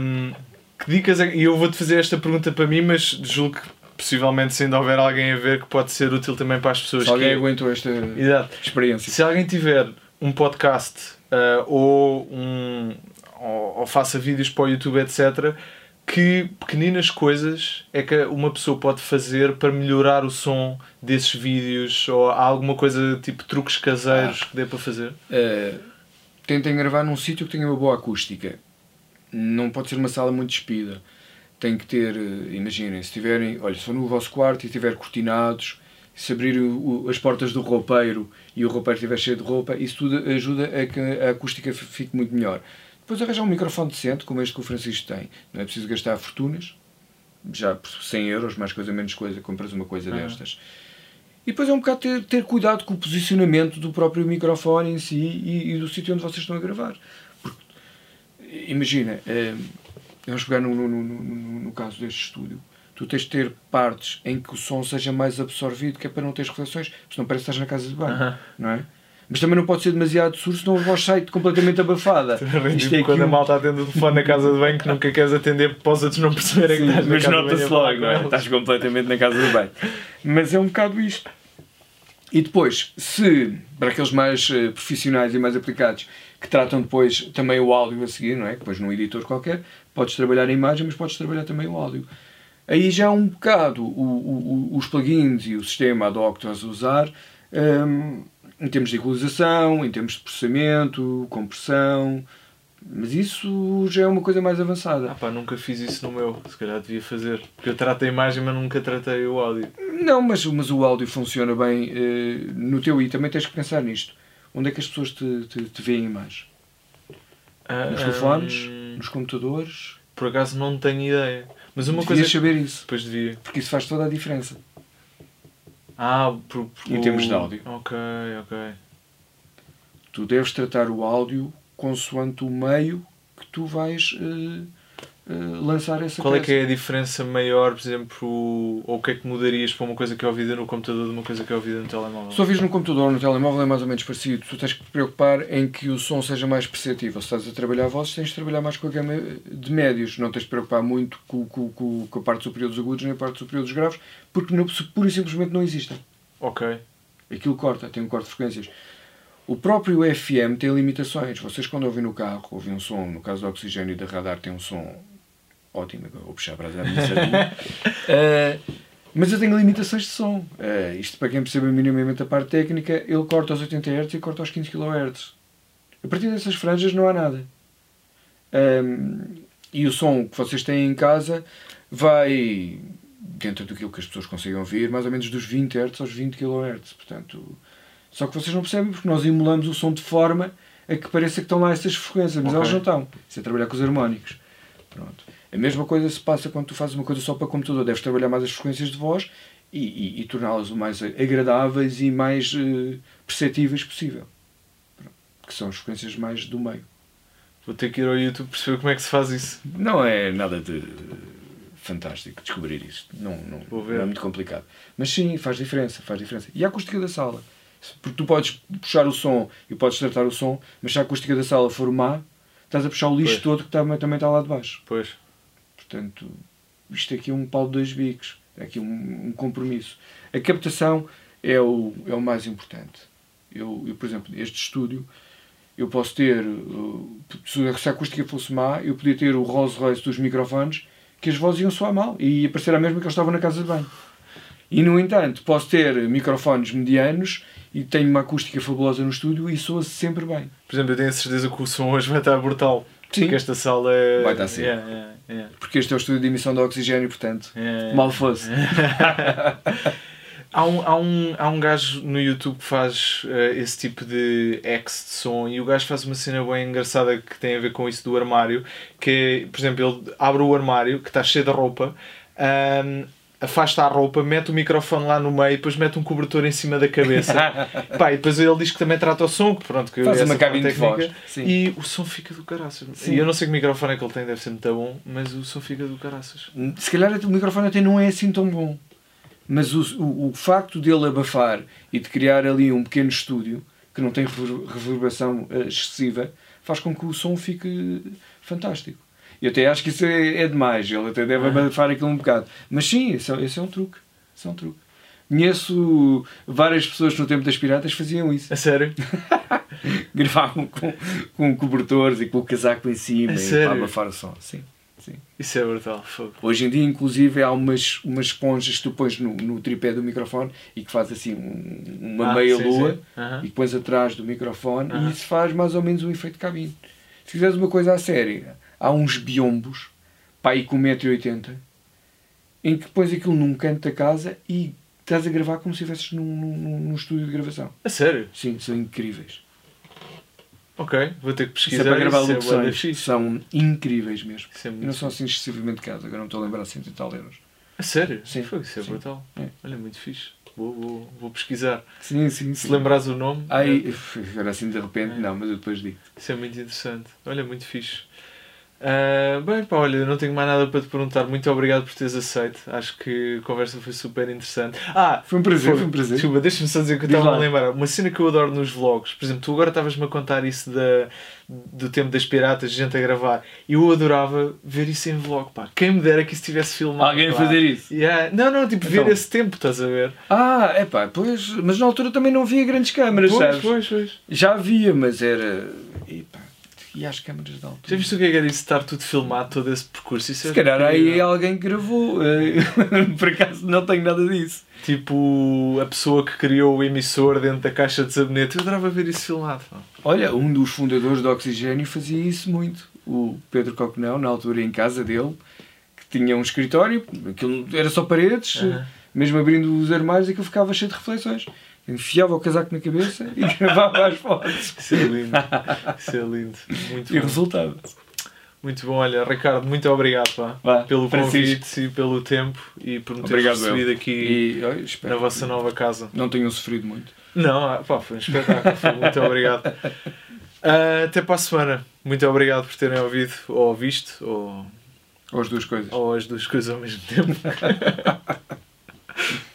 hum, que dicas é. E eu vou-te fazer esta pergunta para mim, mas julgo que possivelmente, se ainda houver alguém a ver, que pode ser útil também para as pessoas. Se alguém que... aguentou esta Exato. experiência. Se alguém tiver um podcast ah, ou, um, ou, ou faça vídeos para o YouTube, etc., que pequeninas coisas é que uma pessoa pode fazer para melhorar o som desses vídeos? Ou há alguma coisa tipo truques caseiros que dê para fazer? Uh, tentem gravar num sítio que tenha uma boa acústica. Não pode ser uma sala muito despida. Tem que ter, uh, imaginem, se tiverem, olha, se for no vosso quarto e tiver cortinados, se abrir o- as portas do roupeiro e o roupeiro estiver cheio de roupa, isso tudo ajuda a que a acústica fique muito melhor. Depois arranjar um microfone decente, como este que o Francisco tem. Não é preciso gastar fortunas, já por 100 euros, mais coisa, menos coisa, compras uma coisa Uhum. destas. E depois é um bocado ter, ter cuidado com o posicionamento do próprio microfone em si e, e do sítio onde vocês estão a gravar. Porque, imagina, eh, vamos pegar no, no, no, no- caso deste estúdio. Tu tens de ter partes em que o som seja mais absorvido, que é para não teres reflexões, senão parece que estás na casa de banho, não é? Mas também não pode ser demasiado surdo, senão a voz sai completamente abafada. Isto é quando aqui a um- malta atende o telefone na casa de banho que nunca queres atender para os outros não perceberem que estás na mas casa de banho nota-se logo, não é? Estás completamente na casa do bem. Mas é um bocado isto. E depois, se para aqueles mais eh, profissionais e mais aplicados que tratam depois também o áudio a seguir, não é? Depois num editor qualquer, podes trabalhar a imagem, mas podes trabalhar também o áudio. Aí já um bocado o- o- os plugins e o sistema ad hoc que estás a usar, hum, em termos de equalização, em termos de processamento, compressão, mas isso já é uma coisa mais avançada. Ah pá, nunca fiz isso no meu, se calhar devia fazer. Porque eu trato a imagem, mas nunca tratei o áudio. Não, mas, mas o áudio funciona bem eh, no teu e também tens que pensar nisto. Onde é que as pessoas te, te, te veem mais? Ah, Nos telefones? hum, Nos computadores? por acaso não tenho ideia. Mas uma Devias coisa. saber isso, Depois devia. porque isso faz toda a diferença. Ah, por, por- Em termos de áudio. Ok, ok. Tu deves tratar o áudio consoante o meio que tu vais eh, uh, lançar essa Qual é peça. que é a diferença maior, por exemplo, ou o que é que mudarias para uma coisa que é ouvida no computador de uma coisa que é ouvida no telemóvel? Se ouvis no computador ou no telemóvel é mais ou menos parecido. Tu tens que te preocupar em que o som seja mais perceptível. Se estás a trabalhar a voz, tens de trabalhar mais com a gama de médios. Não tens de preocupar muito com, com, com, com a parte superior dos agudos nem a parte superior dos graves, porque não, pura e simplesmente não existem. Ok. Aquilo corta, tem um corte de frequências. O próprio FM tem limitações. Vocês, quando ouvem no carro, ouvem um som, no caso do oxigênio e da radar, tem um som ótimo. Agora vou puxar para a minha sardinha. uh, mas eu tenho limitações de som. Uh, isto, para quem percebe minimamente a parte técnica, ele corta aos 80 Hz e corta aos 15 kHz. A partir dessas franjas não há nada. Um, e o som que vocês têm em casa vai dentro daquilo que as pessoas conseguem ouvir, mais ou menos dos 20 Hz aos 20 kHz. Portanto, só que vocês não percebem porque nós emulamos o som de forma a que pareça que estão lá essas frequências, mas okay. elas não estão. Isso é trabalhar com os harmónicos. Pronto. A mesma coisa se passa quando tu fazes uma coisa só para computador. Deves trabalhar mais as frequências de voz e, e, e torná-las o mais agradáveis e mais uh, perceptíveis possível. Que são as frequências mais do meio. Vou ter que ir ao YouTube perceber como é que se faz isso. Não é nada de fantástico descobrir isto. Não, não, não é muito complicado. Mas sim, faz diferença, faz diferença. E a acústica da sala. Porque tu podes puxar o som e podes tratar o som, mas se a acústica da sala for má, estás a puxar o lixo pois. todo que também, também está lá de baixo. Pois. Portanto, isto aqui é um pau de dois bicos. É aqui um, um compromisso. A captação é o, é o mais importante. Eu, eu, por exemplo, este estúdio, eu posso ter, se a acústica fosse má, eu podia ter o Rolls Royce dos microfones, que as vozes iam soar mal e ia parecer a mesma que eu estava na casa de banho. E, no entanto, posso ter microfones medianos e tenho uma acústica fabulosa no estúdio e soa-se sempre bem. Por exemplo, eu tenho a certeza que o som hoje vai estar brutal. Sim. Porque esta sala é... Vai estar assim. Yeah, yeah, yeah. Porque este é o estúdio de emissão de oxigênio, portanto, mal fosse. há, um, há, um, há um gajo no YouTube que faz uh, esse tipo de X de som e o gajo faz uma cena bem engraçada que tem a ver com isso do armário. Que é, por exemplo, ele abre o armário que está cheio de roupa. Um, afasta a roupa, mete o microfone lá no meio depois mete um cobertor em cima da cabeça. Pá, e depois ele diz que também trata o som, que pronto, que faz uma cabine de voz. Sim. E o som fica do caraças. Sim. E eu não sei que microfone é que ele tem, deve ser muito bom, mas o som fica do caraças. Se calhar o microfone até não é assim tão bom. Mas o, o, o facto dele abafar e de criar ali um pequeno estúdio que não tem reverberação eh, excessiva faz com que o som fique fantástico. Eu até acho que isso é, é demais, ele até deve abafar aquilo um bocado. Mas sim, esse é, esse é um truque. Esse é um truque. Conheço várias pessoas que no tempo das piratas faziam isso. A sério? Gravavam com, com cobertores e com o casaco em cima e para abafar o som. Sim. Sim. Isso é brutal. Hoje em dia, inclusive, há umas, umas esponjas que tu pões no, no tripé do microfone e que faz assim um, uma ah, meia sim, lua sim. Uhum. e pões atrás do microfone uhum. e isso faz mais ou menos um efeito cabine. Se fizeres uma coisa a sério, há uns biombos, pá, aí com 1,80m, em que pões aquilo num canto da casa e estás a gravar como se estivesses num, num, num, estúdio de gravação. A sério? Sim, são incríveis. Ok, vou ter que pesquisar. Isso é para gravar isso é locuções. É são incríveis mesmo. É e não são assim excessivamente caros, agora não estou a lembrar de tal euros. A sério? Sim. Foi, isso é sim. brutal. É. Olha, muito fixe. Vou, vou, vou pesquisar. Sim, sim. Se lembrares o nome. Ai, é... agora assim de repente, é. não, mas eu depois digo. Isso é muito interessante. Olha, muito fixe. Uh, bem, pá, olha, não tenho mais nada para te perguntar. Muito obrigado por teres aceito. Acho que a conversa foi super interessante. Ah, foi um prazer, foi, foi um prazer. Desculpa, deixa-me só dizer que eu estava a lembrar. Uma cena que eu adoro nos vlogs, por exemplo, tu agora estavas-me a contar isso da, do tempo das piratas, gente a gravar. Eu adorava ver isso em vlog, pá. Quem me dera que isso tivesse filmado. Alguém a fazer isso? Yeah. Não, não, tipo, então. ver esse tempo, estás a ver? Ah, é pá, pois, mas na altura também não havia grandes câmaras, pois, sabes? Pois, pois. Já havia, mas era. E às câmaras de altura. Já viste o que é que era isso estar tudo filmado, todo esse percurso? Isso Se é calhar aí alguém gravou. Eh, por acaso não tenho nada disso. Tipo a pessoa que criou o emissor dentro da caixa de sabonete. Eu adorava ver isso filmado. Olha, um dos fundadores do Oxigênio fazia isso muito. O Pedro Coquenão, na altura em casa dele, que tinha um escritório, aquilo era só paredes, uhum. mesmo abrindo os armários, aquilo ficava cheio de reflexões enfiava o casaco na cabeça e gravava as fotos. Isso é lindo. Isso é lindo. Muito e bom. resultado. Muito bom, olha, Ricardo, muito obrigado pá, Vá, pelo convite e pelo tempo e por me teres recebido aqui e, na vossa nova casa. Não tenham sofrido muito. Não, ah, pá, foi um espetáculo. foi muito obrigado. Uh, até para a semana. Muito obrigado por terem ouvido ou visto ou Ou as duas coisas. Ou as duas coisas ao mesmo tempo.